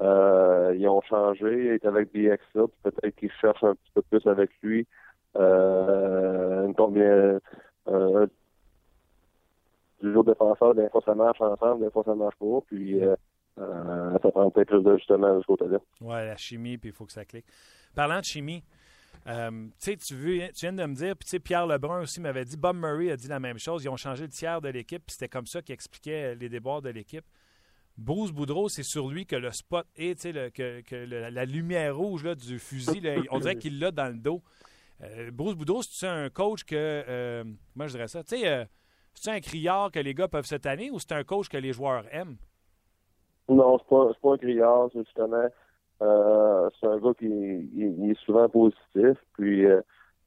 euh, ils ont changé, ils étaient avec DXA, peut-être qu'ils cherchent un petit peu plus avec lui. Euh, une combien, euh, du jour défenseur, des fois ça marche ensemble, des fois ça marche pas, puis euh, euh, ça prend peut-être plus d'ajustement de ce côté-là. Ouais, la chimie, puis il faut que ça clique. Parlant de chimie, euh, tu tu viens de me dire, puis Pierre Lebrun aussi m'avait dit, Bob Murray a dit la même chose. Ils ont changé le tiers de l'équipe, puis c'était comme ça qu'il expliquait les déboires de l'équipe. Bruce Boudreau, c'est sur lui que le spot est, que, la lumière rouge là, du fusil, on dirait qu'il l'a dans le dos. Euh, Bruce Boudreau, c'est un coach que, euh, je dirais ça, tu sais, euh, c'est un criard que les gars peuvent se tanner ou c'est un coach que les joueurs aiment? Non, c'est pas, pas un criard, justement, euh, c'est un gars qui il- il est souvent positif, puis euh,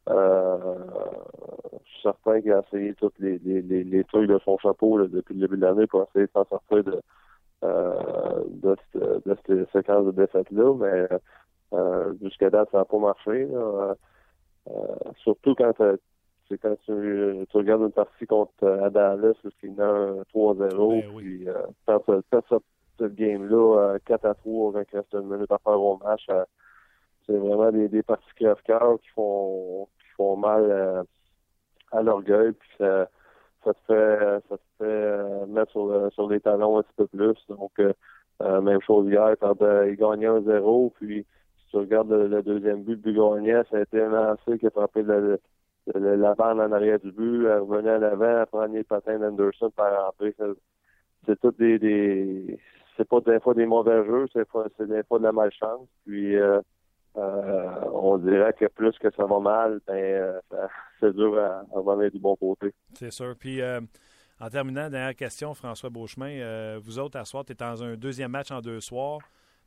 euh, je suis certain qu'il a essayé tous les, les, les, les trucs de son chapeau là, depuis le début de l'année pour essayer de s'en sortir de, euh, de, cette, de cette séquence de défaites-là, mais jusqu'à date, ça n'a pas marché. là. Surtout quand, c'est quand tu, tu regardes une partie contre à Dallas, parce qu'il a un 3-0, puis euh, quand cette game-là, euh, 4 à 3, quand il reste une minute à faire au match, euh, c'est vraiment des, des parties crève-cœur qui font, qui font mal euh, à l'orgueil, puis ça, ça te fait, ça te fait euh, mettre sur, le- sur les talons un petit peu plus. Donc, euh, euh, même chose hier, quand euh, il gagnait 1-0, puis si tu regardes le, deuxième but, but gagnant, ça a été un lancé qui a frappé la bande en arrière du but, elle revenait à l'avant, elle prenait le patin d'Anderson par rentrer. C'est tout des, des c'est pas des fois des mauvais jeux, c'est des fois de la malchance. Puis euh, euh, on dirait que plus que ça va mal, ben euh, c'est dur à, à revenir du bon côté. C'est sûr. Puis, euh, en terminant, dernière question, François Beauchemin. vous autres, à soir, tu es dans un deuxième match en deux soirs.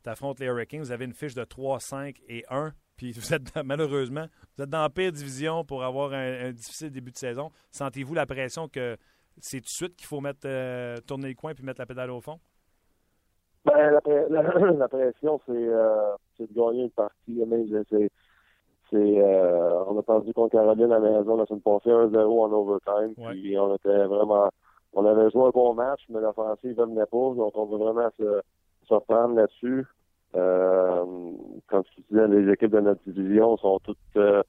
Tu affrontes les Hurricanes. Vous avez une fiche de 3, 5 et 1. Puis, vous êtes malheureusement, vous êtes dans la pire division pour avoir un, difficile début de saison. Sentez-vous la pression que c'est tout de suite qu'il faut mettre tourner le coin puis mettre la pédale au fond? Ben, la, la, la pression, c'est euh, c'est de gagner une partie. C'est, c'est, euh, on a perdu contre Caroline à la maison la semaine passée 1-0 en overtime. Puis on était vraiment. On avait joué un bon match, mais l'offensive ne venait pas. Donc on veut vraiment se, se reprendre là-dessus. Euh, comme tu disais, les équipes de notre division sont toutes euh,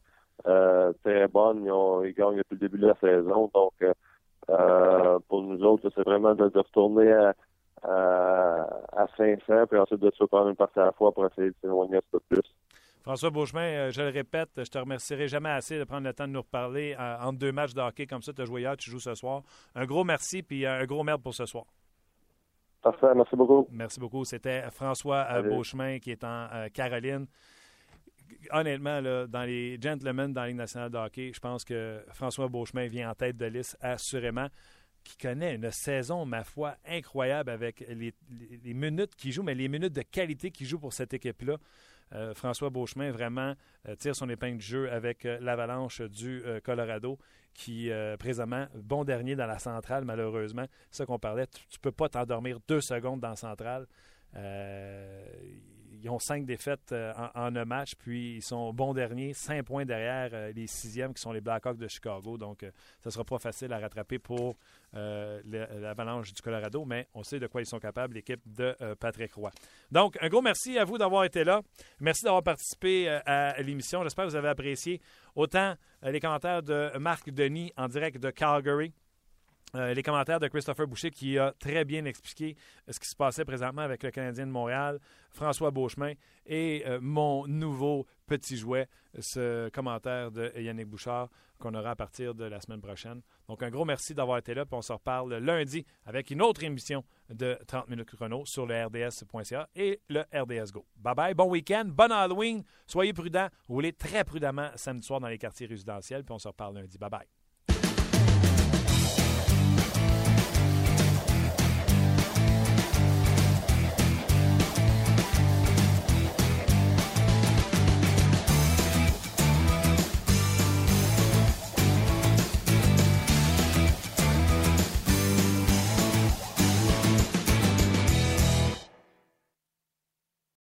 euh, très bonnes. Ils, ont, ils gagnent depuis le début de la saison. Donc euh, euh, pour nous autres, c'est vraiment de, de retourner à, à, à 500, puis ensuite de se prendre une partie à la fois pour essayer de s'éloigner un peu plus. François Beauchemin, euh, je le répète, je te remercierai jamais assez de prendre le temps de nous reparler euh, entre deux matchs de hockey comme ça. Tu as joué hier, tu joues ce soir. Un gros merci puis euh, un gros merde pour ce soir. Parfait, merci beaucoup. Merci beaucoup. C'était François euh. Beauchemin qui est en euh, Caroline. Honnêtement, là, dans les gentlemen dans la Ligue nationale de hockey, je pense que François Beauchemin vient en tête de liste assurément qui connaît une saison, ma foi, incroyable avec les, minutes qu'il joue, mais les minutes de qualité qu'il joue pour cette équipe-là. Euh, François Beauchemin vraiment euh, tire son épingle du jeu avec euh, l'Avalanche du Colorado, qui présentement, bon dernier dans la centrale, malheureusement. C'est ça qu'on parlait. Tu, tu peux pas t'endormir deux secondes dans la centrale. Euh, ils ont cinq défaites euh, en, un match, puis ils sont bons derniers, cinq points derrière euh, les sixièmes qui sont les Blackhawks de Chicago. Donc, ça sera pas facile à rattraper pour l'Avalanche du Colorado, mais on sait de quoi ils sont capables, l'équipe de Patrick Roy. Donc, un gros merci à vous d'avoir été là. Merci d'avoir participé à l'émission. J'espère que vous avez apprécié autant les commentaires de Marc Denis en direct de Calgary Euh, les commentaires de Christopher Boucher qui a très bien expliqué ce qui se passait présentement avec le Canadien de Montréal, François Beauchemin et euh, mon nouveau petit jouet, ce commentaire de Yannick Bouchard qu'on aura à partir de la semaine prochaine. Donc un gros merci d'avoir été là, puis on se reparle lundi avec une autre émission de 30 minutes chrono sur le rds.ca et le RDS Go. Bye bye, bon week-end, bon Halloween, soyez prudents, roulez très prudemment samedi soir dans les quartiers résidentiels, puis on se reparle lundi. Bye bye.